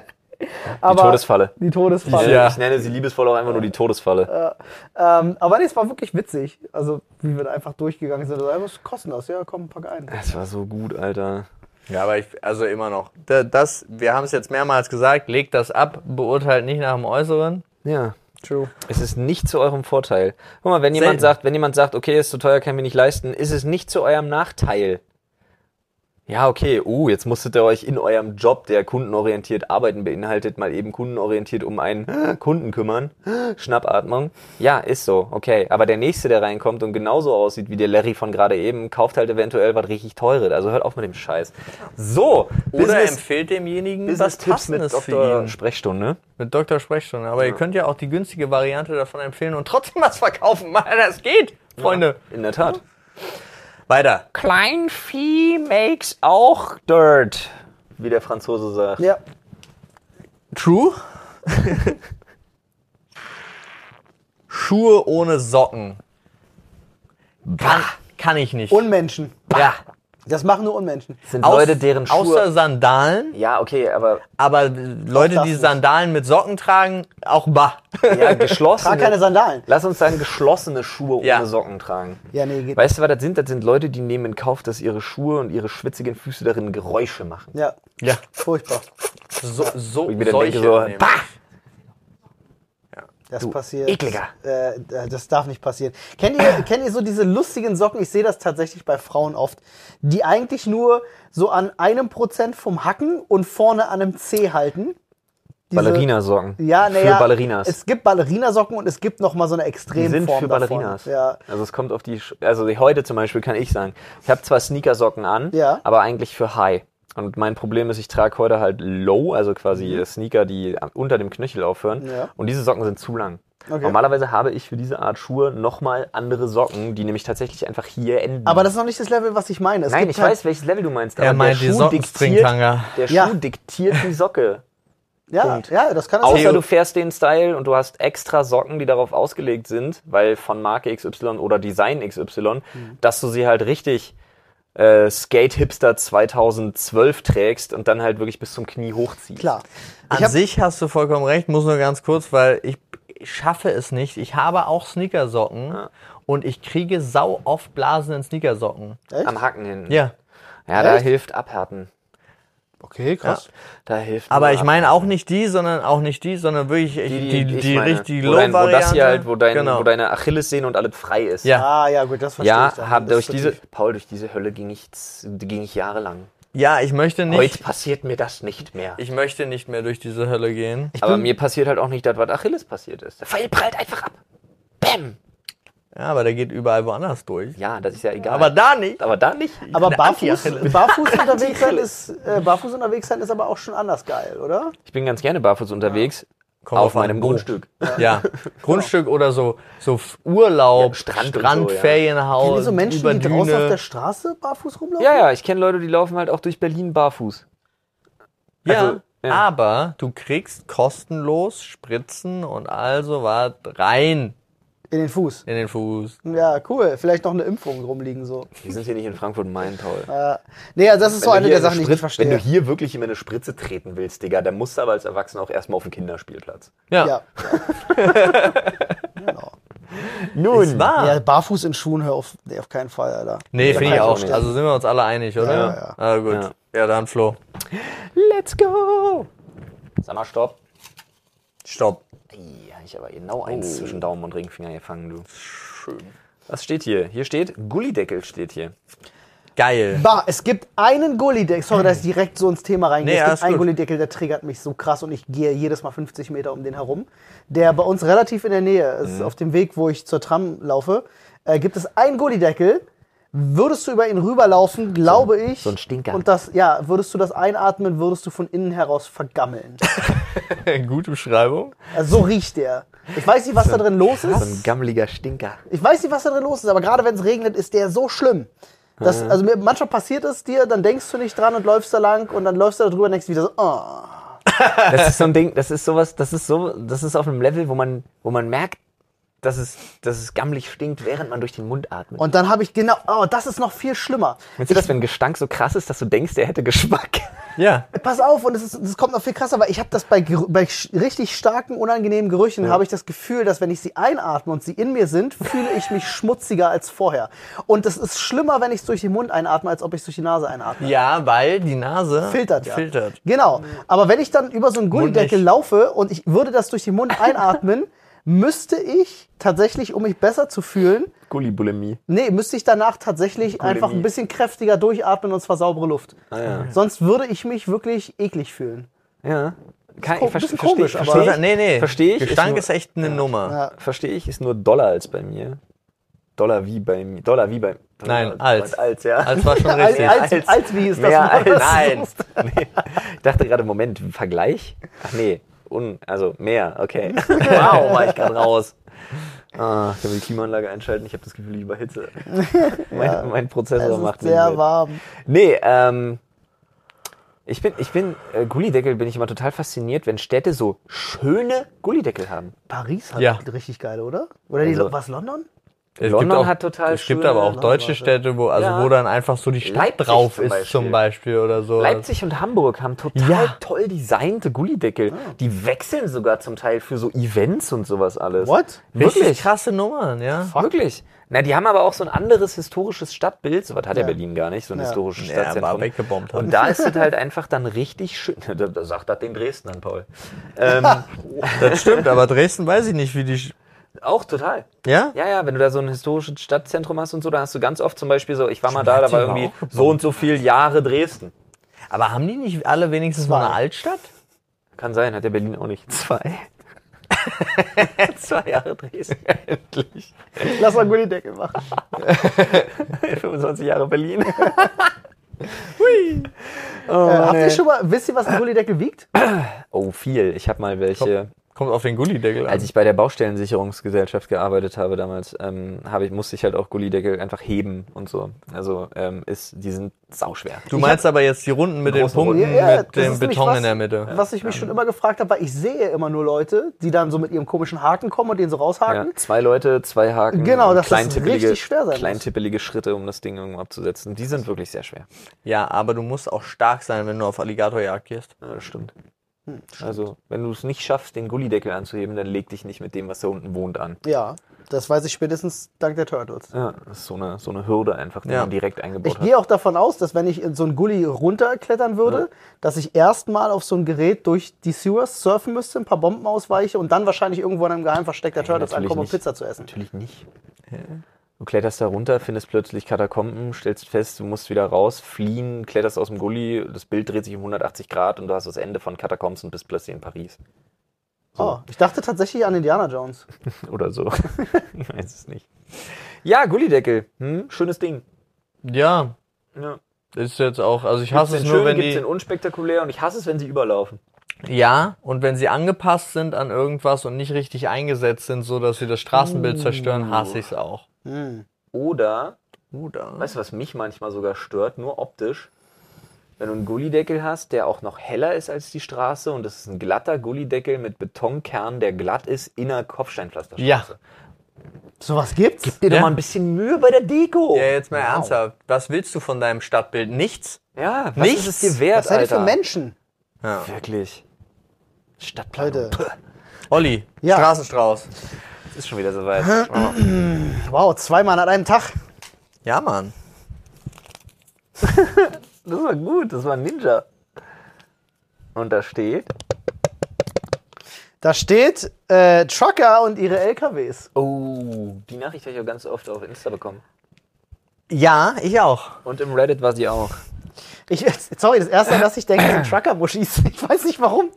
Aber Todesfalle. Die Todesfalle. Ja. Ich nenne sie liebevoll auch einfach nur die Todesfalle. Ähm, aber nee, es war wirklich witzig. Also, wie wir da einfach durchgegangen sind. Also, was kostet das? Ja, komm, pack ein. Das war so gut, Alter. Ja, aber ich, also immer noch. Da- Das, wir haben es jetzt mehrmals gesagt, legt das ab, beurteilt nicht nach dem Äußeren. Ja. True. Es ist nicht zu eurem Vorteil. Guck mal, wenn Selten. jemand sagt, wenn jemand sagt, okay, ist zu teuer, kann ich mir nicht leisten, ist es nicht zu eurem Nachteil. Ja, okay, uh, jetzt musstet ihr euch in eurem Job, der kundenorientiert arbeiten beinhaltet, mal eben kundenorientiert um einen Kunden kümmern. Schnappatmung. Ja, ist so, okay. Aber der nächste, der reinkommt und genauso aussieht wie der Larry von gerade eben, kauft halt eventuell was richtig teures. Also hört auf mit dem Scheiß. So, Oder Business, empfiehlt demjenigen was Business-Tipps mit Dr. Sprechstunde. Mit Dr. Sprechstunde. Aber ihr könnt ja auch die günstige Variante davon empfehlen und trotzdem was verkaufen. Das geht, Freunde. In der Tat. Weiter. Kleinvieh makes auch Dirt, wie der Franzose sagt. Ja. True. Schuhe ohne Socken. Kann, kann ich nicht. Unmenschen. ja. Das machen nur Unmenschen. sind Aus- Leute, deren Schuhe. Außer Sandalen. ja, okay, aber Aber Leute, die. Sandalen mit Socken tragen, auch bah. ja, geschlossene. Trag keine Sandalen. Lass uns sagen, geschlossene Schuhe Ja. ohne Socken tragen. Ja, nee, geht. Weißt du, was das sind? Das sind Leute, die nehmen in Kauf, dass ihre Schuhe und ihre schwitzigen Füße darin Geräusche machen. Ja, Ja. furchtbar. So, so ich mir dann solche denke so, bah! Das Du passiert. Ekliger. Äh, das darf nicht passieren. Kennt ihr, kennt ihr so diese lustigen Socken? Ich sehe das tatsächlich bei Frauen oft, die eigentlich nur so an einem Prozent vom Hacken und vorne an einem C halten. Diese- Ballerinasocken. Ja, Für naja. Ballerinas. Es gibt Ballerinasocken und es gibt noch mal so eine Die Extremform sind für davon. Ballerinas. Ja. Also es kommt auf die, Sch- also heute zum Beispiel kann ich sagen, ich habe zwar Sneakersocken an, Ja. aber eigentlich für High. Und mein Problem ist, ich trage heute halt Low, also quasi Sneaker, die am- unter dem Knöchel aufhören. Mhm. Ja. Und diese Socken sind zu lang. Okay. Normalerweise habe ich für diese Art Schuhe nochmal andere Socken, die nämlich tatsächlich einfach hier enden. Aber das ist noch nicht das Level, was ich meine. Es Nein, gibt ich halt, weiß, welches Level du meinst. Er aber meint der die diktiert, der Ja. Schuh diktiert die Socke. Ja, Punkt. ja, das kann es Außer sein. du fährst den Style und du hast extra Socken, die darauf ausgelegt sind, weil von Marke XY oder Design XY, Mhm. dass du sie halt richtig äh, Skate Hipster 2012 trägst und dann halt wirklich bis zum Knie hochziehst. Klar. Ich An sich hast du vollkommen recht, muss nur ganz kurz, weil ich, schaffe es nicht. Ich habe auch Sneakersocken und ich kriege sau oft Blasen in Sneakersocken. Echt? Am Hacken hinten. Ja. Ja, da Echt? hilft Abhärten. Okay, krass. Da hilft Aber ich meine auch nicht die, sondern auch nicht die, sondern wirklich die, die, die, ich meine. richtige wo, dein, wo Low-Variante. das hier halt, wo, dein, genau. wo deine Achillessehne und alles frei ist. Ja. Ah, ja, gut, das verstehe Ja, ich. dann. hab, durch diese, wirklich- Paul, durch diese Hölle ging ich, ging ich jahrelang. ja, ich möchte nicht, Heute passiert mir das nicht mehr. ich möchte nicht mehr durch diese Hölle gehen. Aber mir passiert halt auch nicht das, was Achilles passiert ist. Der Pfeil prallt einfach ab. Bäm! Ja, aber der geht überall woanders durch. Ja, das ist ja egal. Aber da nicht. aber da nicht. Aber barfuß, barfuß unterwegs sein ist, äh, barfuß unterwegs sein ist aber auch schon anders geil, oder? Ich bin ganz gerne barfuß unterwegs. Kommt auf drauf an, meinem. Grundstück. Ja, Grundstück oder so, so Urlaub, Ja, Strand Strand, so, ja. Ferienhaus, Kennt ihr so Menschen, über die Düne. draußen auf der Straße barfuß rumlaufen? Ja, ja, ich kenne Leute, die laufen halt auch durch Berlin barfuß. Ja, Also, ja. aber du kriegst kostenlos Spritzen und also was rein In den Fuß. in den Fuß. Ja, cool. Vielleicht noch eine Impfung rumliegen so. Wir sind hier nicht in Frankfurt-Main, Paul. Äh, nee, also das ist so Wenn du eine der Sachen, die ich nicht Spritze- Wenn du verstehe. hier wirklich in eine Spritze treten willst, Digga, dann musst du aber als Erwachsener auch erstmal auf den Kinderspielplatz. Ja, Ja. genau. Nun. ja, barfuß in Schuhen, hör auf, nee, auf keinen Fall, Alter. Nee, finde ich auch. verstehen. Also sind wir uns alle einig, oder? Ja, ja. Ah, gut. Ja. Ja. dann Flo. Let's go! Sag mal, stopp. Stopp. Ja, ich aber genau eins Oh. zwischen Daumen und Ringfinger gefangen, du. Schön. Was steht hier? Hier steht Gullideckel steht hier. Geil. Bah, es gibt einen Gullideckel, sorry, dass ich direkt so ins Thema reingehe. Nee, es gibt einen gut. Gullideckel, der triggert mich so krass und ich gehe jedes Mal 50 Meter um den herum. Der bei uns relativ in der Nähe Mhm. ist, auf dem Weg, wo ich zur Tram laufe, äh, gibt es einen Gullideckel. Würdest du über ihn rüberlaufen, glaube ich. so ein Stinker. Und das, ja, würdest du das einatmen, würdest du von innen heraus vergammeln. Gute Beschreibung. Also so riecht der. Ich weiß nicht, was da drin los So ein ist. gammeliger Stinker. Ich weiß nicht, was da drin los ist, aber gerade wenn es regnet, ist der so schlimm. Das, also mir, manchmal passiert es dir, dann denkst du nicht dran und läufst da lang und dann läufst du da drüber und denkst wieder so, oh. Das ist so ein Ding, das ist sowas, das ist so, das ist auf einem Level, wo man, wo man merkt, dass es, dass es gammelig stinkt, während man durch den Mund atmet. Und dann habe ich genau, oh, das ist noch viel schlimmer. Findest du das, wenn ein Gestank so krass ist, dass du denkst, der hätte Geschmack? Ja. Pass auf, und es, ist, es kommt noch viel krasser, weil ich habe das bei, bei richtig starken, unangenehmen Gerüchen, habe ich das Gefühl, dass wenn ich sie einatme und sie in mir sind, fühle ich mich schmutziger als vorher. Und es ist schlimmer, wenn ich es durch den Mund einatme, als ob ich es durch die Nase einatme. Ja, weil die Nase Filtert, ja. filtert. Genau. Aber wenn ich dann über so einen Gullideckel laufe und ich würde das durch den Mund einatmen, müsste ich tatsächlich, um mich besser zu fühlen, Gullibulimie. nee, müsste ich danach tatsächlich einfach ein bisschen kräftiger durchatmen und zwar saubere Luft. Ah, ja. Sonst würde ich mich wirklich eklig fühlen. Ja. Kann, ich verste- bisschen versteh- komisch, aber- versteh ich. nee, nee. Verstehe ich. Gestank nur- ist, echt eine Nummer. Ja. Verstehe ich, ist nur Dollar als bei mir. Dollar wie bei mir. Dollar wie bei Dollar, Nein, als. Als, ja. Als war schon Als, richtig. als, als, wie ist das? Mehr als. Nein. nee. Ich dachte gerade, Moment, Vergleich? Ach nee. Un, also mehr, okay. Wow, war ich gerade raus. Ah, ich kann die Klimaanlage einschalten. Ich habe das Gefühl, ich überhitze. mein, mein Prozessor Es macht ist sehr mit. warm. Nee, ähm. Ich bin, ich bin, äh, Gullideckel bin ich immer total fasziniert, wenn Städte so schöne Gullideckel haben. Paris hat Ja. richtig geile, oder? Oder die, Also- was, London? Es London gibt auch, hat total Es gibt aber auch deutsche Landwarte. Städte, wo, also Ja. wo dann einfach so die Stadt Leipzig drauf zum ist, Beispiel. zum Beispiel oder so. Leipzig und Hamburg haben total Ja. toll designte Gullideckel. Die wechseln sogar zum Teil für so Events und sowas alles. What? Richtig Wirklich? krasse Nummern, ja. Wirklich? Na, die haben aber auch so ein anderes historisches Stadtbild. So was hat ja. Berlin gar nicht, so ein Ja. historisches Ja, Stadtzentrum. aber weggebombt haben. Und da ist es halt einfach dann richtig schön. Da, da sagt das den Dresden an, Paul. Ähm, Das stimmt, aber Dresden weiß ich nicht, wie die. Auch total. Ja? Ja, ja, wenn du da so ein historisches Stadtzentrum hast und so, dann hast du ganz oft zum Beispiel so, ich war mal da, da war irgendwie so und so viel Jahre Dresden. Aber haben die nicht alle wenigstens Zwei. mal eine Altstadt? Kann sein, hat der Berlin auch nicht. Zwei. Zwei Jahre Dresden. Endlich. Lass mal Gullideckel machen. 25 Jahre Berlin. äh, habt ihr schon mal, wisst ihr, was ein Gullideckel wiegt? Oh, viel. Ich habe mal welche. Kommt auf den Gullideckel an. Als ich bei der Baustellensicherungsgesellschaft gearbeitet habe damals, ähm, habe ich, musste ich halt auch Gullideckel einfach heben und so. Also ähm, ist, die sind sauschwer. du meinst aber jetzt die Runden mit den Punkten. Ja, ja, mit dem ist Beton was- in der Mitte. Was ich mich schon immer gefragt habe, weil ich sehe immer nur Leute, die dann so mit ihrem komischen Haken kommen und den so Ja, raushaken. zwei Leute, zwei Haken. Genau, das kleintippelige, richtig schwer sein. Kleintippelige Schritte, um das Ding irgendwo abzusetzen. Die sind wirklich sehr schwer. Ja, aber du musst auch stark sein, wenn du auf Alligatorjagd gehst. Ja, das stimmt. Also, wenn du es nicht schaffst, den Gullideckel anzuheben, dann leg dich nicht mit dem, was da unten wohnt, an. Ja, das weiß ich spätestens dank der Turtles. Ja, das ist so eine, so eine Hürde einfach, die Ja. man direkt eingebaut Ich hat. gehe auch davon aus, dass wenn ich in so einen Gully runterklettern würde, dass ich erstmal auf so ein Gerät durch die Sewers surfen müsste, ein paar Bomben ausweiche und dann wahrscheinlich irgendwo in einem Geheimversteck der Turtles natürlich ankomme, um. Pizza zu essen. Natürlich nicht. Du kletterst da runter, findest plötzlich Katakomben, stellst fest, du musst wieder raus, fliehen, kletterst aus dem Gully, das Bild dreht sich um 180 Grad und du hast das Ende von Katakombs und bist plötzlich in Paris. Oh, ich dachte tatsächlich an Indiana Jones. Oder so. ich weiß es nicht. Ja, Gullideckel. Hm? Schönes Ding. Ja, Ja. ist jetzt auch, also ich hasse Gibt's es den nur, schön, wenn gibt's die, den unspektakulär und ich hasse es, wenn sie überlaufen. ja, und wenn sie angepasst sind an irgendwas und nicht richtig eingesetzt sind, so dass sie das Straßenbild zerstören, hasse ich es auch. Oder, Oder? weißt du, was mich manchmal sogar stört, nur optisch? Wenn du einen Gullideckel hast, der auch noch heller ist als die Straße und es ist ein glatter Gullideckel mit Betonkern, der glatt ist, in einer Kopfsteinpflasterstraße. Ja. Sowas gibt's? Dir Ja. doch mal ein bisschen Mühe bei der Deko. Ja, jetzt mal Wow. ernsthaft. Was willst du von deinem Stadtbild? Nichts? Ja, was Nichts. ist es dir wert, Was seid ihr für? Menschen? Ja. Wirklich. Stadtplanung. Olli, Ja. Straßenstrauß. Ist schon wieder soweit. Wow, zweimal an einem Tag. Ja, Mann. Das war gut, das war ein Ninja. Und da steht. Da steht äh, Trucker und ihre LKWs. Oh, die Nachricht habe ich auch ganz oft auf Insta bekommen. Ja, ich auch. Und im Reddit war sie auch. Ich, sorry, das erste, an das ich denke, sind Trucker-Muschis. Ich weiß nicht warum,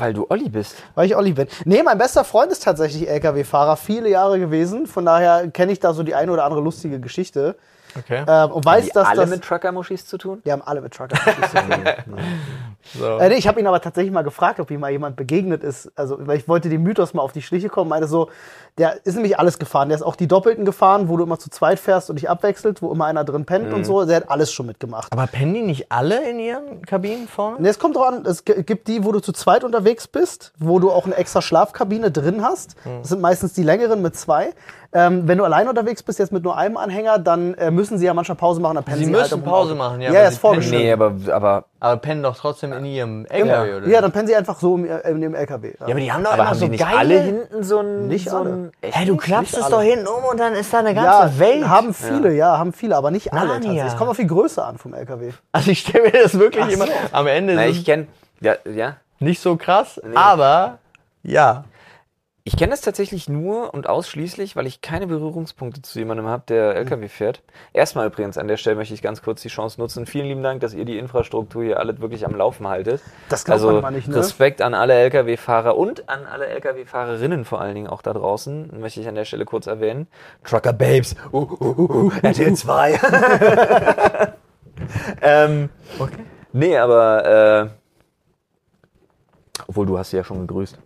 Weil du Olli bist. weil ich Olli bin. Nee, mein bester Freund ist tatsächlich LKW-Fahrer, viele Jahre gewesen. Von daher kenne ich da so die eine oder andere lustige Geschichte. Okay. Ähm, und weiß, die dass alle das. mit Trucker-Muschis zu tun? wir haben alle mit Trucker-Muschis zu tun. So. Äh, nee, ich habe ihn aber tatsächlich mal gefragt, ob ihm mal jemand begegnet ist. Also, weil ich wollte dem Mythos mal auf die Schliche kommen. Meinte so, der ist nämlich alles gefahren. Der ist auch die Doppelten gefahren, wo du immer zu zweit fährst und dich abwechselt, wo immer einer drin pennt Mhm. und so. Der hat alles schon mitgemacht. Aber pennen die nicht alle in ihren Kabinen vorne? Nee, es kommt drauf an, es gibt die, wo du zu zweit unterwegs bist, wo du auch eine extra Schlafkabine drin hast. Hm. Das sind meistens die längeren mit zwei. Ähm, wenn du allein unterwegs bist, jetzt mit nur einem Anhänger, dann äh, müssen sie ja manchmal Pause machen. Dann pennen Sie sie, müssen halt Pause machen, ja, Ja, ist vorgeschrieben. Nee, aber, aber, Aber pennen doch trotzdem in ihrem LKW, oder? Ja, dann pennen sie einfach so im, in dem LKW. Ja, aber die haben doch aber immer haben so die nicht geile... alle hinten so ein... Nicht so alle. Ein, echt Hey, du klappst Nicht es alle. doch hinten um und dann ist da eine ganze ja, Welt. haben viele, ja. haben viele, aber nicht alle. Narnia. tatsächlich. Es kommt auf die Größe an vom LKW. Also ich stelle mir das wirklich immer... Am Ende Na, ist ich kenne... Ja, ja. nicht so krass, aber ja. Ich kenne das tatsächlich nur und ausschließlich, weil ich keine Berührungspunkte zu jemandem habe, der LKW fährt. Erstmal übrigens an der Stelle möchte ich ganz kurz die Chance nutzen. Vielen lieben Dank, dass ihr die Infrastruktur hier alles wirklich am Laufen haltet. Das glaubt also man mal nicht, ne? Respekt an alle LKW-Fahrer und an alle LKW-Fahrerinnen vor allen Dingen auch da draußen, möchte ich an der Stelle kurz erwähnen. Trucker Babes, uh, uh, uh, uh, RTL 2. ähm, Okay. nee, aber äh, obwohl du hast sie ja schon gegrüßt.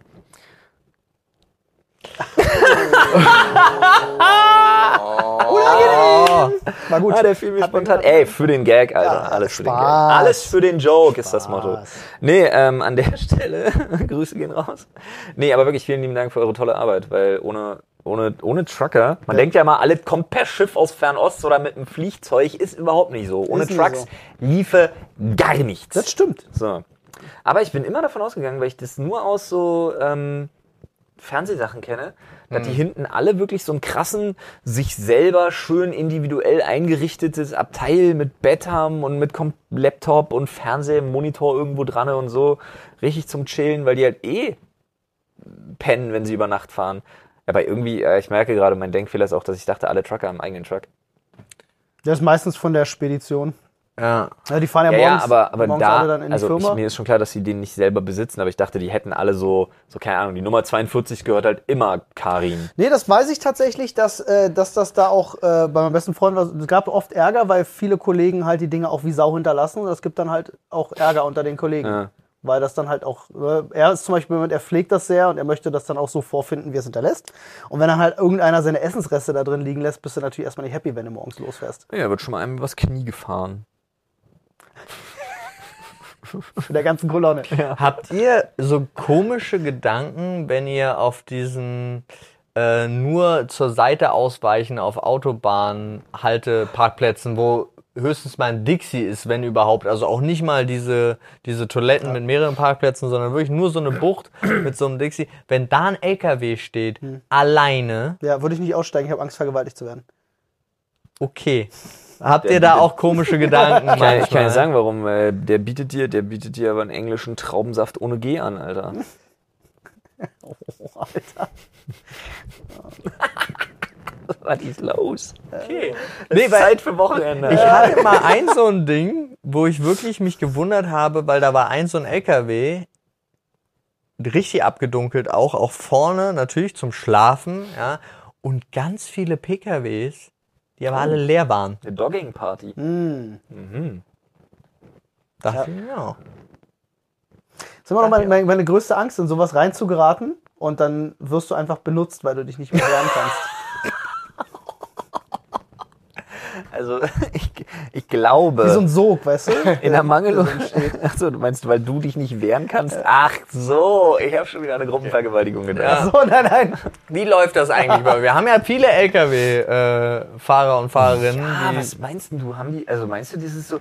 War gut. Ah, der fiel mir spontan. Ey, für den Gag, Alter. Ja, Alles für den Gag. Spaß. Alles für den Joke ist das Motto. Spaß. Nee, ähm, an der Stelle, Grüße gehen raus. Nee, aber wirklich vielen lieben Dank für eure tolle Arbeit, weil ohne, ohne, ohne Trucker, man Ja. denkt ja immer, alles kommt per Schiff aus Fernost oder mit einem Fliegzeug, ist überhaupt nicht so. Ohne nicht Trucks so. liefe gar nichts. Das stimmt. So. Aber ich bin immer davon ausgegangen, weil ich das nur aus so ähm, Fernsehsachen kenne, dass die hinten alle wirklich so einen krassen, sich selber schön individuell eingerichtetes Abteil mit Bett haben und mit Kom Laptop und Fernsehmonitor irgendwo dran und so. Richtig zum Chillen, weil die halt eh pennen, wenn sie über Nacht fahren. Aber irgendwie, äh, ich merke gerade, mein Denkfehler ist auch, dass ich dachte, alle Trucker haben einen eigenen Truck. Der ist meistens von der Spedition. Ja. Ja, die fahren ja, Ja, ja, morgens, aber, aber morgens da, alle dann in die also Firma. ich, mir ist schon klar, dass sie den nicht selber besitzen, aber ich dachte, die hätten alle so, so keine Ahnung, die Nummer 42 gehört halt immer Karin. Nee, das weiß ich tatsächlich, dass, äh, dass das da auch äh, bei meinem besten Freund war. Es gab oft Ärger, weil viele Kollegen halt die Dinge auch wie Sau hinterlassen. Und es gibt dann halt auch Ärger unter den Kollegen. Ja. Weil das dann halt auch, äh, er ist zum Beispiel jemand, er pflegt das sehr und er möchte das dann auch so vorfinden, wie er es hinterlässt. Und wenn dann halt irgendeiner seine Essensreste da drin liegen lässt, bist du natürlich erstmal nicht happy, wenn du morgens losfährst. Ja, wird schon mal einem übers Knie gefahren. Der ganzen Kolonne. Habt ihr so komische Gedanken, wenn ihr auf diesen äh, nur zur Seite ausweichen auf Autobahnen, Halteparkplätzen, wo höchstens mal ein Dixie ist, wenn überhaupt, also auch nicht mal diese, diese Toiletten mit mehreren Parkplätzen, sondern wirklich nur so eine Bucht mit so einem Dixie. Wenn da ein LKW steht, alleine, Ja, würde ich nicht aussteigen, ich habe Angst, vergewaltigt zu werden. okay. Habt ihr da auch komische Gedanken? Ich kann, ich kann ja sagen, warum. Äh, der bietet dir, der bietet dir aber einen englischen Traubensaft ohne G an, Alter. Oh, Alter. Was ist los? Okay. Es Nee, Zeit für Wochenende. Ich hatte mal ein so ein Ding, wo ich wirklich mich gewundert habe, weil da war ein so ein LKW, richtig abgedunkelt auch, auch vorne natürlich zum Schlafen, ja, und ganz viele PKWs, die aber alle leer waren. Eine Dogging-Party. Hm. Mhm. Dachte ich, ja. Das ist immer noch meine, meine, meine größte Angst, in sowas reinzugeraten und dann wirst du einfach benutzt, weil du dich nicht mehr wehren kannst. Also, ich, ich glaube. Wie so ein Sog, weißt du? In der Mangelung. Achso, du meinst, weil du dich nicht wehren kannst? Ach so, ich habe schon wieder eine Gruppenvergewaltigung gedacht. So, nein, nein. Wie läuft das eigentlich? bei- Wir haben ja viele LKW-Fahrer und Fahrerinnen, Ah, die was meinst du? Haben die, also meinst du dieses so,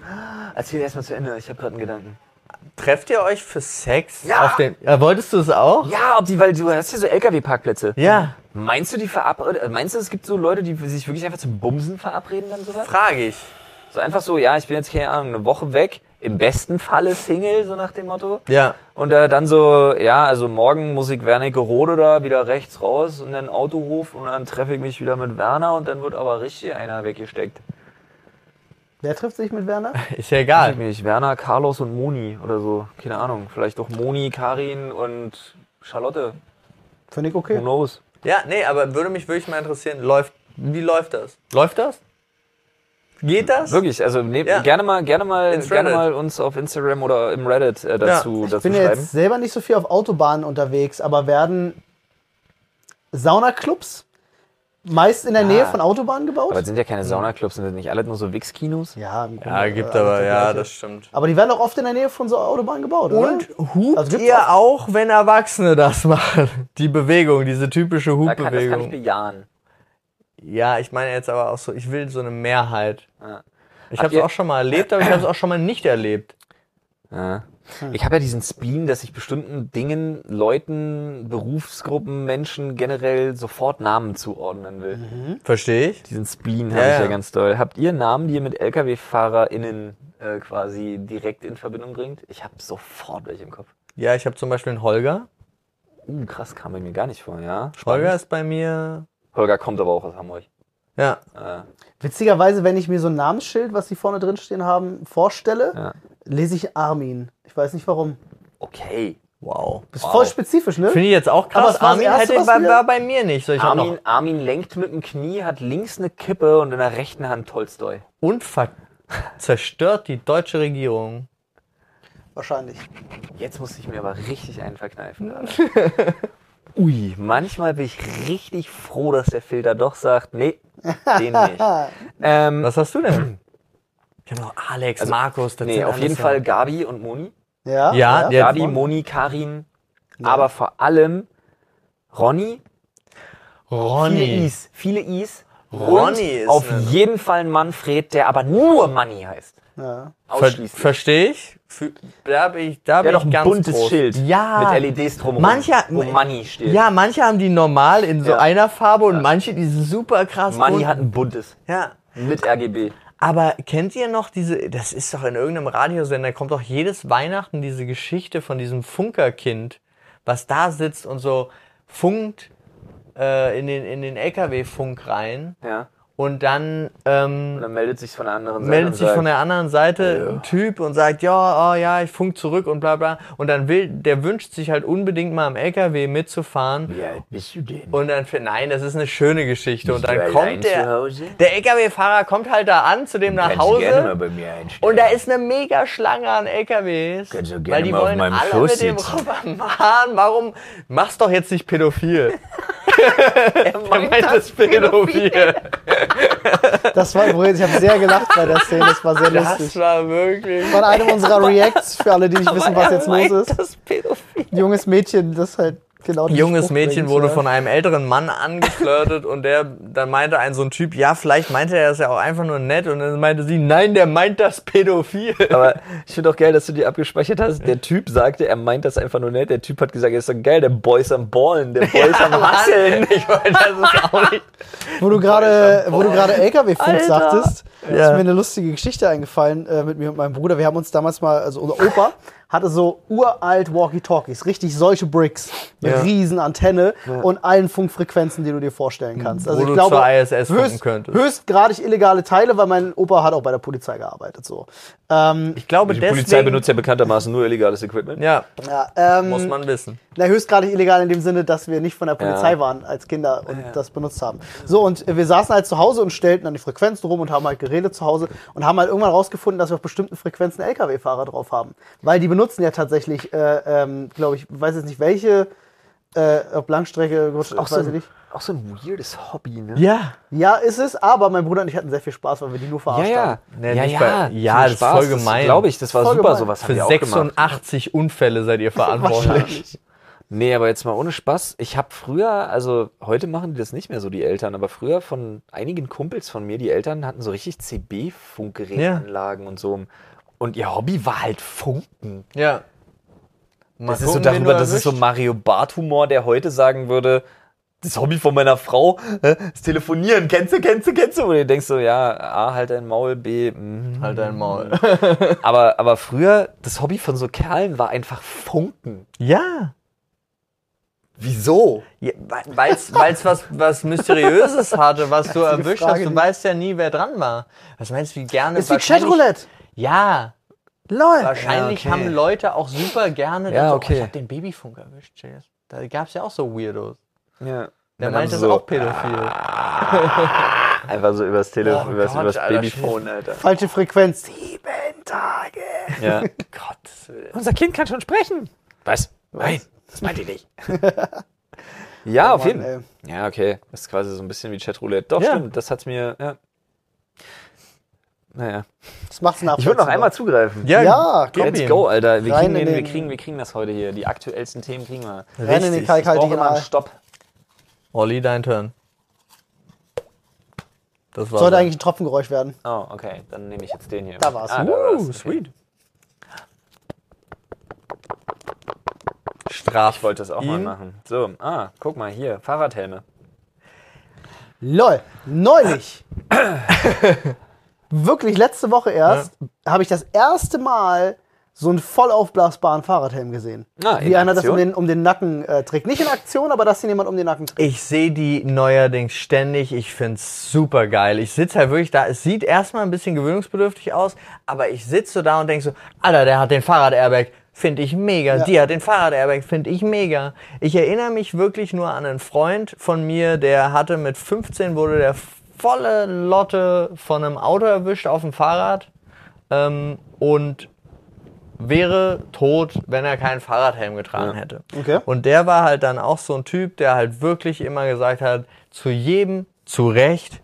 erzähl erst mal zu Ende, ich habe gerade einen Gedanken. Trefft ihr euch für Sex Ja. auf den. Ja, wolltest du es auch? Ja, ob die, weil du hast ja so LKW-Parkplätze. Ja, Meinst du, die verabreden, meinst du, es gibt so Leute, die sich wirklich einfach zum Bumsen verabreden dann sowas? frage ich. So einfach so, ja, ich bin jetzt, keine Ahnung, eine Woche weg, im besten Falle Single, so nach dem Motto. Ja. Und äh, dann so, ja, also morgen muss ich Wernicke Rode da wieder rechts raus und dann Autohof und dann treffe ich mich wieder mit Werner und dann wird aber richtig einer weggesteckt. Wer trifft sich mit Werner? Ist ja Weiß egal. ich nicht, Werner, Carlos und Moni oder so. Keine Ahnung. Vielleicht auch Moni, Karin und Charlotte. Finde ich Who okay. knows? Ja, nee, aber würde mich wirklich mal interessieren, läuft, wie läuft das? Läuft das? Geht das? Wirklich, also ne, Ja. gerne mal, gerne mal, Ins gerne mal uns auf Instagram oder im Reddit äh, dazu, Ich dazu bin ja schreiben. jetzt selber nicht so viel auf Autobahnen unterwegs, aber werden Saunaclubs meist in der Nähe Ah. von Autobahnen gebaut? Aber es sind ja keine Saunaclubs, sind das nicht alle nur so Wix-Kinos? ja, Ja, gibt aber, ja, das stimmt. Aber die werden auch oft in der Nähe von so Autobahnen gebaut, oder? Und hupt Also ihr auch, wenn Erwachsene das machen? Die Bewegung, diese typische Da kann, das kann ich Hubbewegung. bejahen. Ja, ich meine jetzt aber auch so, ich will so eine Mehrheit. Ja. Ich Habt habe es auch schon mal erlebt, aber ich habe es auch schon mal nicht erlebt. Ja. Ich habe ja diesen Spleen, dass ich bestimmten Dingen, Leuten, Berufsgruppen, Menschen generell sofort Namen zuordnen will. Verstehe ich? Diesen Spleen Ja, habe ich ja. ja ganz doll. Habt ihr Namen, die ihr mit LKW-FahrerInnen äh, quasi direkt in Verbindung bringt? Ich habe sofort welche im Kopf. Ja, ich habe zum Beispiel einen Holger. Uh, krass, kam bei mir gar nicht vor, ja. Spannend. Holger ist bei mir. Holger kommt aber auch aus Hamburg. Ja, Äh, Witzigerweise, wenn ich mir so ein Namensschild, was die vorne drin stehen haben, vorstelle, ja. Lese ich Armin. Ich weiß nicht warum. Okay. wow. Das ist Wow. voll spezifisch, ne? Finde ich jetzt auch Aber krass. das Armin Erste, war, war bei mir nicht. Soll ich auch noch? Armin, Armin lenkt mit dem Knie, hat links eine Kippe und in der rechten Hand Tolstoi. Und zerstört die deutsche Regierung. Wahrscheinlich. Jetzt muss ich mir aber richtig einen verkneifen. Ui, manchmal bin ich richtig froh, dass der Filter doch sagt, nee, den nicht. Ähm, Was hast du denn? Ich habe noch Alex, Markus. Das nee, sind auf jeden Fall Gabi und Moni. Ja, Ja, der- Gabi, Moni, Karin, aber vor allem Ronny. Viele Ronny. Is, viele Is. Ronny und ist auf eine- jeden Fall ein Manfred, der aber nur Money heißt. ja. Ver Ausschließlich. Verstehe ich. Fü- Da bin ich, da bin doch ich ein ganz buntes groß. Schild Ja. mit LEDs drumherum, Manche, wo Money steht. Ja, manche haben die normal in so Ja. einer Farbe und manche die super krass Money hat ein buntes Ja. mit RGB. Aber kennt ihr noch diese, das ist doch in irgendeinem Radiosender, kommt doch jedes Weihnachten diese Geschichte von diesem Funkerkind, was da sitzt und so funkt äh, in den, in den LKW-Funk rein Ja. Und dann ähm, Und dann meldet sich von der anderen Seite. meldet und sich sagt, von der anderen Seite ein Typ und sagt, ja, oh, ja, ich funk zurück und bla bla. Und dann will, der wünscht sich halt unbedingt mal am LKW mitzufahren. Wie alt bist du denn? Und dann, nein, das ist eine schöne Geschichte. Und Bist du dann kommt der, Hause? der LKW-Fahrer kommt halt da an, zu dem nach Kannst du gerne mal Hause. bei mir einstellen. Und da ist eine mega Schlange an LKWs. Kannst du gerne weil die mal auf wollen meinem alle Schoß mit dem rüber. Mann, warum machst doch jetzt nicht pädophil? er meint das pädophil. Das war übrigens, ich habe sehr gelacht bei der Szene, das war sehr Das lustig. war wirklich. Von einem unserer Reacts, für alle, die nicht wissen, was jetzt los meint ist. Das pädophil. Junges Mädchen, das halt genau junges Spruch Mädchen bringt, wurde ja. von einem älteren Mann angeflirtet und der, dann meinte ein so ein Typ, ja, vielleicht meinte er das ja auch einfach nur nett und dann meinte sie, nein, der meint das pädophil. Aber ich finde auch geil, dass du dir abgespeichert hast. Der Typ sagte, er meint das einfach nur nett. Der Typ hat gesagt, er ist so geil, der Boy ist am Ballen, der Boy ist am Hasseln. Ich wollte das ist auch nicht. Wo du gerade, wo du gerade LKW-Funk sagtest, Ja. ist mir eine lustige Geschichte eingefallen äh, mit mir und meinem Bruder. Wir haben uns damals mal, also unser Opa hatte so uralt Walkie-Talkies, richtig solche Bricks, eine Ja. riesen Antenne und allen Funkfrequenzen, die du dir vorstellen kannst. Also Wo ich du glaube, zur ISS funken höchst, könntest. höchstgradig illegale Teile, weil mein Opa hat auch bei der Polizei gearbeitet. So. Ähm, Ich glaube Die deswegen. Polizei benutzt ja bekanntermaßen nur illegales Equipment. Ja, ja, ähm, muss man wissen. Na, höchstgradig illegal in dem Sinne, dass wir nicht von der Polizei Ja. waren als Kinder und das benutzt haben. So, und wir saßen halt zu Hause und stellten dann die Frequenzen rum und haben halt geredet zu Hause und haben halt irgendwann rausgefunden, dass wir auf bestimmten Frequenzen LKW-Fahrer drauf haben. Weil die benutzen ja tatsächlich, äh, ähm, glaube ich, weiß jetzt nicht welche, äh, ob Langstrecke, gut, Auch, weiß so ich ein, nicht. auch so ein weirdes Hobby, ne? Ja. Ja, ist es, aber mein Bruder und ich hatten sehr viel Spaß, weil wir die nur verarscht haben. Nee, ja, ja, bei- ja, das ist voll gemein. Glaube ich, das war Voll super, gemein. sowas Für wir auch gemacht. 86 Unfälle seid ihr verantwortlich. Nee, aber jetzt mal ohne Spaß. Ich habe früher, also heute machen die das nicht mehr so, die Eltern, aber früher von einigen Kumpels von mir, die Eltern hatten so richtig CB-Funkgerätanlagen und so. Und ihr Hobby war halt Funken. Ja. Mal Das ist, so gucken, darüber, das ist so. Mario Bart-Humor, der heute sagen würde, das Hobby von meiner Frau ist Telefonieren. Kennst du, kennst du, kennst du? Und du denkst so, ja, A, halt dein Maul, B, mm. Halt dein Maul. aber, aber früher, das Hobby von so Kerlen war einfach Funken. Ja. Wieso? ja Weil es was, was Mysteriöses hatte, was du erwischt Frage, hast. Du die- weißt ja nie, wer dran war. Was meinst du, wie gerne... Ist wie Chatroulette. Ja, Lol. wahrscheinlich Ja, okay. haben Leute auch super gerne... Ja, so, okay. Oh, ich hab den Babyfunk erwischt. Da gab's ja auch so Weirdos. Ja. Der meint das so, auch pädophil. Einfach so übers Telefon, Oh übers, Gott, übers Alter, Babyphone, Alter. Falsche Frequenz. Sieben Tage. Ja. Gottes Willen. Unser Kind kann schon sprechen. Was? Nein, das meint ihr nicht. ja, auf Mann, jeden Fall. Ja, okay. Das ist quasi so ein bisschen wie Chatroulette. Doch, Ja. stimmt. Das hat's mir, ja. Naja. Das macht's Ich würde noch einmal zugreifen. Ja, gib Let's ihm. go, Alter. Wir kriegen, in den, wir, den- kriegen, wir kriegen das heute hier. Die aktuellsten Themen kriegen wir. Rein in den Richtig. Ich brauche kalkhaltigen Aal. Stopp. Olli, dein Turn. Das war Sollte eigentlich ein Tropfengeräusch werden. Oh, okay. Dann nehme ich jetzt den hier. Da war's. Ah, da war's. Uh, Okay. sweet. Straf. Ich wollte das auch mal ihn. machen. So, ah, guck mal hier. Fahrradhelme. LOL. Neulich. wirklich letzte Woche erst habe ich das erste Mal so einen voll aufblasbaren Fahrradhelm gesehen. Ah, Wie einer das um Aktion? den, um den Nacken äh, trägt. Nicht in Aktion, aber dass ihn jemand um den Nacken trägt. Ich sehe die neuerdings ständig. Ich find's super geil. Ich sitze halt wirklich da. Es sieht erstmal ein bisschen gewöhnungsbedürftig aus, aber ich sitze so da und denk so, Alter, der hat den Fahrrad-Airbag. Finde ich mega. Ja. Die hat den Fahrrad-Airbag. Finde ich mega. Ich erinnere mich wirklich nur an einen Freund von mir, der hatte mit 15 wurde der volle Lotte von einem Auto erwischt auf dem Fahrrad ähm, und wäre tot, wenn er keinen Fahrradhelm getragen Ja. hätte. Okay. Und der war halt dann auch so ein Typ, der halt wirklich immer gesagt hat, zu jedem zu Recht,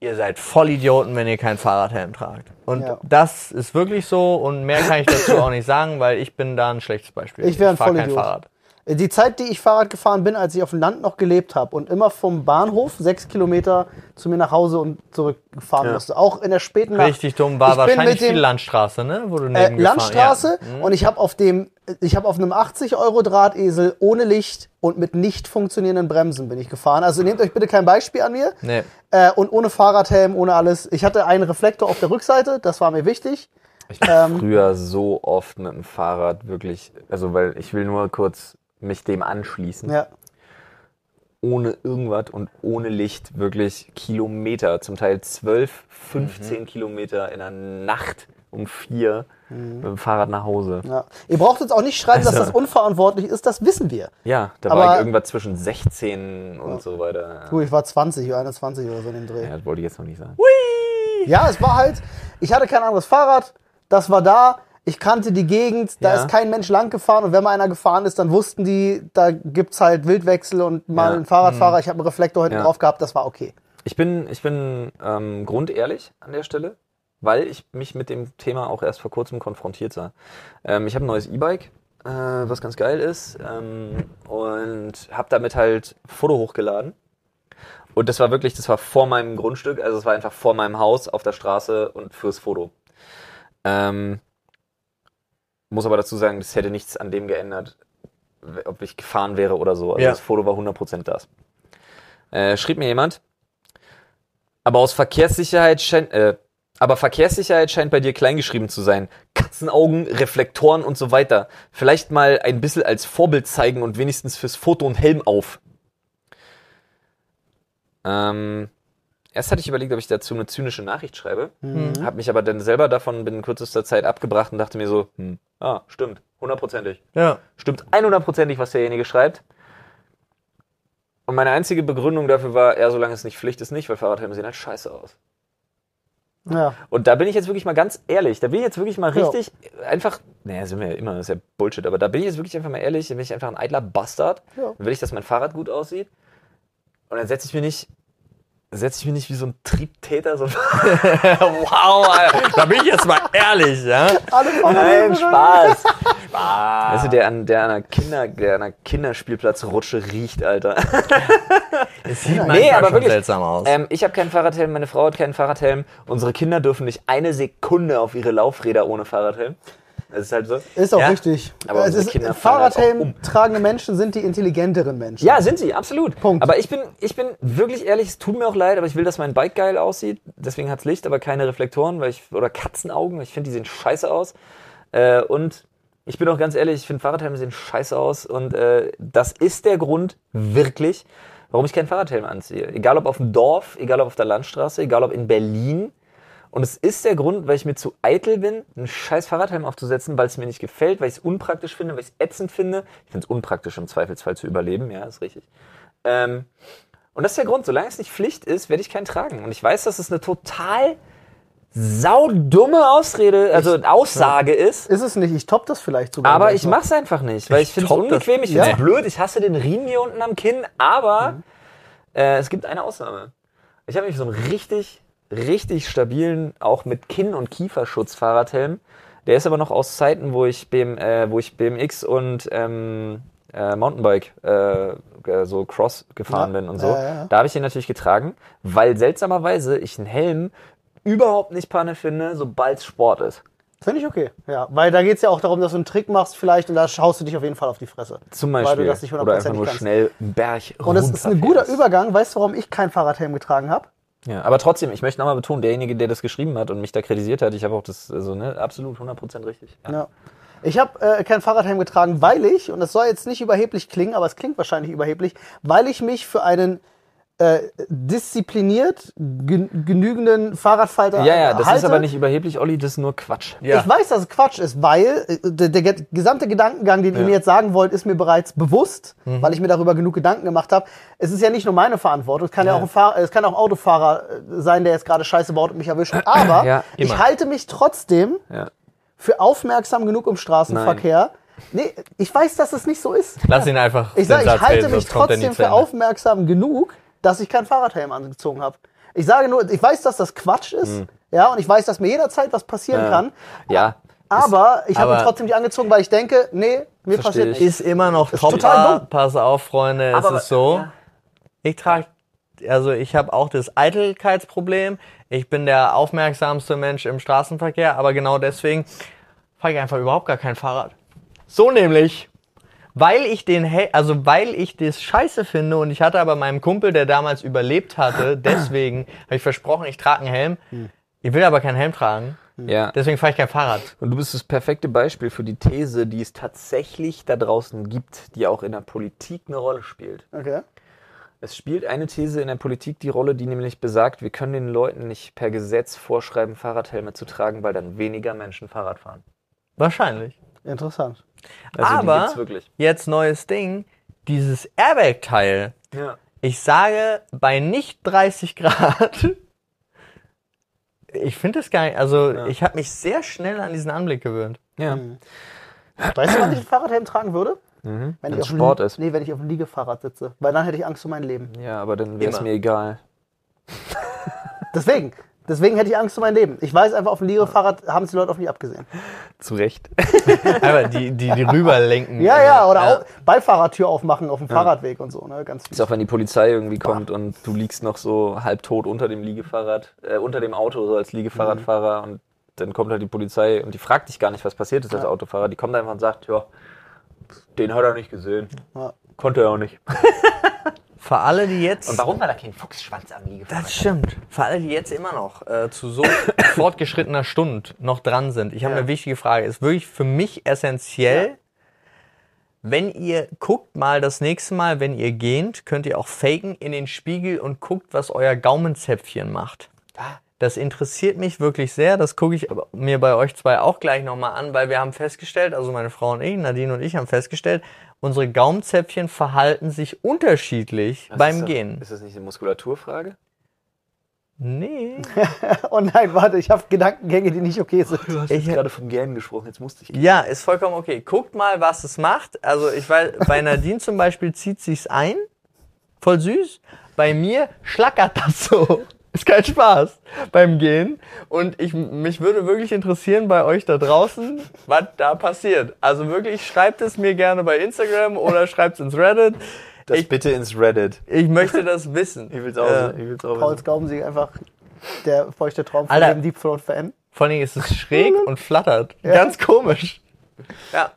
ihr seid Vollidioten, wenn ihr keinen Fahrradhelm tragt. Und Ja. das ist wirklich so und mehr kann ich dazu auch nicht sagen, weil ich bin da ein schlechtes Beispiel. Ich wär ein kein Vollidiot. Fahrrad. Die Zeit, die ich Fahrrad gefahren bin, als ich auf dem Land noch gelebt habe und immer vom Bahnhof sechs Kilometer zu mir nach Hause und zurückfahren Ja. musste. Auch in der späten Nacht. Richtig dumm, war Ich wahrscheinlich dem- viel Landstraße, ne? Wo du äh, neben Landstraße Ja. Mhm. und ich habe auf dem, ich habe auf einem 80 Euro Drahtesel ohne Licht und mit nicht funktionierenden Bremsen bin ich gefahren. Also nehmt euch bitte kein Beispiel an mir. Nee. Äh, und ohne Fahrradhelm, ohne alles. Ich hatte einen Reflektor auf der Rückseite, das war mir wichtig. Ich bin Ähm. früher so oft mit dem Fahrrad wirklich, also weil ich will nur kurz mich dem anschließen. Ja. Ohne irgendwas und ohne Licht wirklich Kilometer, zum Teil 12, 15 Mhm. Kilometer in der Nacht um vier mit dem Fahrrad nach Hause. Ja. Ihr braucht uns auch nicht schreiben, dass Also- das unverantwortlich ist, das wissen wir. Ja, da Aber- war ich irgendwas zwischen 16 und so weiter. Gut, ich war 20, 21 oder so in dem Dreh. Ja, das wollte ich jetzt noch nicht sagen. Ja, es war halt, ich hatte kein anderes Fahrrad, das war da, ich kannte die Gegend, da Ja. ist kein Mensch lang gefahren und wenn mal einer gefahren ist, dann wussten die, da gibt's halt Wildwechsel und mal Ja. Mhm. einen Fahrradfahrer, ich habe einen Reflektor hinten drauf gehabt, das war okay. Ich bin, ich bin ähm, grundehrlich an der Stelle, weil ich mich mit dem Thema auch erst vor kurzem konfrontiert sah. Ähm, ich habe ein neues E-Bike, äh, was ganz geil ist, ähm, und habe damit halt Foto hochgeladen. Und das war wirklich, das war vor meinem Grundstück, also es war einfach vor meinem Haus auf der Straße und fürs Foto. Ähm, muss aber dazu sagen, das hätte nichts an dem geändert, ob ich gefahren wäre oder so. Also Ja. das Foto war 100% das. Äh, schrieb mir jemand, aber aus Verkehrssicherheit scheint, äh, aber Verkehrssicherheit scheint bei dir kleingeschrieben zu sein. Katzenaugen, Reflektoren und so weiter. Vielleicht mal ein bisschen als Vorbild zeigen und wenigstens fürs Foto und Helm auf. Ähm, erst hatte ich überlegt, ob ich dazu eine zynische Nachricht schreibe. Mhm. Hab mich aber dann selber davon binnen kürzester Zeit abgebracht und dachte mir so, hm, ah, stimmt, hundertprozentig. Ja. Stimmt 100%ig, was derjenige schreibt. Und meine einzige Begründung dafür war, ja, solange es nicht Pflicht ist, nicht, weil Fahrradhelme sehen halt scheiße aus. Ja. Und da bin ich jetzt wirklich mal ganz ehrlich, da bin ich jetzt wirklich mal Ja. richtig einfach, naja, sind wir ja immer, das ist ja Bullshit, aber da bin ich jetzt wirklich einfach mal ehrlich, da bin ich einfach ein eitler Bastard. Ja. Dann will ich, dass mein Fahrrad gut aussieht. Und dann setze ich mir nicht, setze ich mir nicht wie so ein Triebtäter so wow, Alter. da bin ich jetzt mal ehrlich, ja. Nein, Spaß. Spaß. Weißt du, der an, der an einer Kinder, der an einer Kinderspielplatzrutsche riecht, Alter. Es sieht Nee, manchmal aber schon wirklich. seltsam aus. Ähm, ich habe keinen Fahrradhelm, meine Frau hat keinen Fahrradhelm. Unsere Kinder dürfen nicht eine Sekunde auf ihre Laufräder ohne Fahrradhelm. Das ist halt so. Ist auch Ja. richtig. Aber es ist, Kinder halt Fahrradhelm um. tragende Menschen sind die intelligenteren Menschen. Ja, sind sie, absolut. Punkt. Aber ich bin, ich bin wirklich ehrlich, es tut mir auch leid, aber ich will, dass mein Bike geil aussieht. Deswegen hat's Licht, aber keine Reflektoren, weil ich, oder Katzenaugen, weil ich finde, die sehen scheiße aus. Äh, und ich bin auch ganz ehrlich, ich finde Fahrradhelme sehen scheiße aus. Und äh, das ist der Grund, wirklich, warum ich keinen Fahrradhelm anziehe. Egal ob auf dem Dorf, egal ob auf der Landstraße, egal ob in Berlin. Und es ist der Grund, weil ich mir zu eitel bin, einen scheiß Fahrradhelm aufzusetzen, weil es mir nicht gefällt, weil ich es unpraktisch finde, weil ich es ätzend finde. Ich finde es unpraktisch, im Zweifelsfall zu überleben, ja, ist richtig. Ähm, Und das ist der Grund, solange es nicht Pflicht ist, werde ich keinen tragen. Und ich weiß, dass es eine total saudumme Ausrede, also Aussage ist. Ist es nicht? Ich top das vielleicht sogar. Aber ich noch. mach's einfach nicht, weil ich, Ich finde es das- unbequem, ich finde es Ja. blöd, ich hasse den Riemen hier unten am Kinn, aber Mhm. äh, es gibt eine Ausnahme. Ich habe nämlich so einen richtig, richtig stabilen, auch mit Kinn- und Kieferschutz-Fahrradhelm. Der ist aber noch aus Zeiten, wo ich, BM, äh, wo ich BMX und ähm, äh, Mountainbike äh, äh, so Cross gefahren Ja. bin und so. Da habe ich den natürlich getragen, weil seltsamerweise ich einen Helm überhaupt nicht Panne finde, sobald es Sport ist. Finde ich okay. Ja, weil da geht es ja auch darum, dass du einen Trick machst vielleicht und da schaust du dich auf jeden Fall auf die Fresse. Zum Weil Beispiel. du das nicht Oder einfach nur kannst. schnell einen Berg Und es ist ein guter. Übergang. Weißt du, warum ich keinen Fahrradhelm getragen habe? Ja, aber trotzdem, ich möchte nochmal betonen, derjenige, der das geschrieben hat und mich da kritisiert hat, ich habe auch das, also ne, absolut 100% richtig. Ja. Ja. Ich habe äh, keinen Fahrradhelm getragen, weil ich, und das soll jetzt nicht überheblich klingen, aber es klingt wahrscheinlich überheblich, weil ich mich für einen äh, diszipliniert gen genügenden Fahrradfalter Ja, ja, das halte. ist aber nicht überheblich, Olli, das ist nur Quatsch. Ja. Ich weiß, dass es Quatsch ist, weil äh, der, der ge- gesamte Gedankengang, den ihr mir jetzt sagen wollt, ist mir bereits bewusst, Mhm. weil ich mir darüber genug Gedanken gemacht habe. Es ist ja nicht nur meine Verantwortung, es kann ja, auch ein Fahr es kann auch ein Autofahrer äh, sein, der jetzt gerade Scheiße baut und mich erwischt. Aber Ja, ich halte mich trotzdem Ja. für aufmerksam genug im Straßenverkehr. Nee, ich weiß, dass es nicht so ist. Lass ihn einfach. Ich sage, den ich halte reden, mich trotzdem für aufmerksam genug, dass ich keinen Fahrradhelm angezogen habe. Ich sage nur, ich weiß, dass das Quatsch ist, ja, und ich weiß, dass mir jederzeit was passieren. Ja. kann. Ja. Aber ich habe ihn trotzdem nicht angezogen, weil ich denke, nee, mir passiert ich. nichts. Ist immer noch top. total dumm. Pass auf, Freunde, es Aber- ist so. ja. Ich trage, also ich habe auch das Eitelkeitsproblem. Ich bin der aufmerksamste Mensch im Straßenverkehr, aber genau deswegen fahre ich einfach überhaupt gar kein Fahrrad. So nämlich. Weil ich den, also weil ich das scheiße finde und ich hatte aber meinem Kumpel, der damals überlebt hatte, deswegen habe ich versprochen, ich trage einen Helm. Ich will aber keinen Helm tragen, ja. deswegen fahre ich kein Fahrrad. Und du bist das perfekte Beispiel für die These, die es tatsächlich da draußen gibt, die auch in der Politik eine Rolle spielt. Okay. Es spielt eine These in der Politik die Rolle, die nämlich besagt, wir können den Leuten nicht per Gesetz vorschreiben, Fahrradhelme zu tragen, weil dann weniger Menschen Fahrrad fahren. Wahrscheinlich. Interessant. Also die aber gibt's wirklich. jetzt neues Ding, dieses Airbag-Teil. Ja. Ich sage bei nicht 30 Grad. Ich finde das gar nicht, also Ja. ich habe mich sehr schnell an diesen Anblick gewöhnt. Ja. Weißt du, wann ich einen Fahrradhelm tragen würde? Mhm. Wenn Wenn ich es auf dem- Sport ist. Nee, wenn ich auf dem Liegefahrrad sitze. Weil dann hätte ich Angst um mein Leben. Ja, aber dann wäre es mir egal. Deswegen. Deswegen hätte ich Angst um mein Leben. Ich weiß einfach, auf dem Liegefahrrad haben es die Leute auf mich abgesehen. Zu Recht. Aber die, die, die rüberlenken. Ja, ja, oder Ja. auch Beifahrertür aufmachen auf dem Fahrradweg und so, ne? Ganz Ist viel. auch wenn die Polizei irgendwie kommt und du liegst noch so halbtot unter dem Liegefahrrad, äh, unter dem Auto so als Liegefahrradfahrer und dann kommt halt die Polizei und die fragt dich gar nicht, was passiert ist als Autofahrer. Die kommt einfach und sagt, ja, den hat er nicht gesehen. Ja. Konnte er auch nicht. Für alle, die jetzt. warum war da kein Fuchsschwanz am Liegefahrrad? Das stimmt. Für alle, die jetzt immer noch äh, zu so fortgeschrittener Stunde noch dran sind. Ich habe Ja. eine wichtige Frage. Ist wirklich für mich essentiell, wenn ihr guckt mal das nächste Mal, wenn ihr gähnt, könnt ihr auch faken in den Spiegel und guckt, was euer Gaumenzäpfchen macht. Das interessiert mich wirklich sehr. Das gucke ich mir bei euch zwei auch gleich nochmal an, weil wir haben festgestellt, also meine Frau und ich, Nadine und ich haben festgestellt, unsere Gaumenzäpfchen verhalten sich unterschiedlich beim ist das, Gehen. Ist das nicht eine Muskulaturfrage? Nee. Oh nein, warte, ich habe Gedankengänge, die nicht okay sind. Du hast Ich- gerade vom Gähnen gesprochen, jetzt musste ich. Ja, ist vollkommen okay. Guckt mal, was es macht. Also ich weiß, bei Nadine zum Beispiel zieht sich's ein. Voll süß. Bei mir schlackert das so. Ist kein Spaß beim Gehen. Und ich, mich würde wirklich interessieren bei euch da draußen, was da passiert. Also wirklich, schreibt es mir gerne bei Instagram oder schreibt es ins Reddit. Das Ich, bitte ins Reddit. ich möchte das wissen. Ich will's auch, Äh, ich will's auch Pauls Gaumensieg einfach der feuchte Traum von Alter. dem Deep Throat Fan. vor allen Dingen ist es schräg und flattert. Ganz komisch.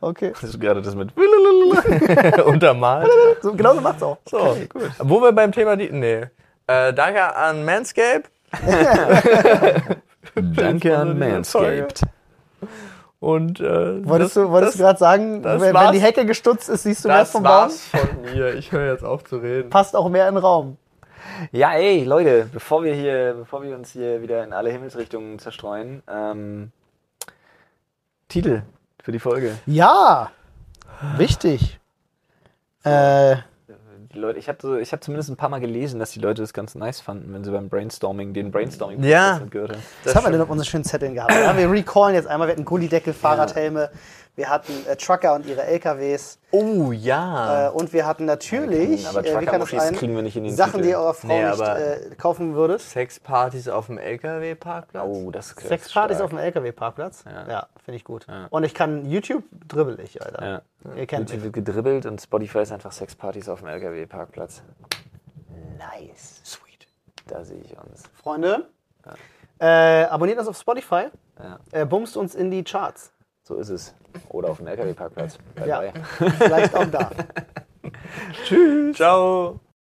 Okay. Das ist gerade das mit. Untermalt. So, genau so macht's auch. So, wo wir beim Thema die. Nee. Äh, danke an Manscape. Danke an Manscaped. Und äh, Wolltest das, du, wolltest das, gerade sagen, das wenn, wenn die Hecke gestutzt ist, siehst du mehr das vom Baum? war's von mir. Ich höre jetzt auf zu reden. Passt auch mehr in den Raum. Ja, ey, Leute, bevor wir hier, bevor wir uns hier wieder in alle Himmelsrichtungen zerstreuen, ähm, Titel für die Folge. Ja, wichtig. Äh, Die Leute, ich habe ich hab zumindest ein paar Mal gelesen, dass die Leute das ganz nice fanden, wenn sie beim Brainstorming den brainstorming Ja. mitgehört haben. Was haben wir denn auf unseren schönen Zetteln gehabt? Ja, wir recallen jetzt einmal. Wir hatten Gullideckel, Fahrradhelme, wir hatten äh, Trucker und ihre LKWs Oh ja. äh, und wir hatten natürlich, Aber äh, wie kann das kriegen wir nicht in den Sachen, Titel. die ihr eurer Frau Nee, nicht äh, kaufen würdet. Sexpartys auf dem LKW-Parkplatz. Oh, das ist Sexpartys stark. auf dem LKW-Parkplatz? Ja. Ja, finde ich gut. Ja. Und ich kann YouTube dribbel ich, Alter. Ja. Ihr kennt YouTube mich. wird gedribbelt und Spotify ist einfach Sexpartys auf dem LKW-Parkplatz. Nice. Sweet. Da sehe ich uns. Freunde, äh, abonniert uns auf Spotify, Ja, äh, bumst uns in die Charts. So ist es. Oder auf dem LKW-Parkplatz. Bye Ja. bye. Vielleicht auch da. Ciao.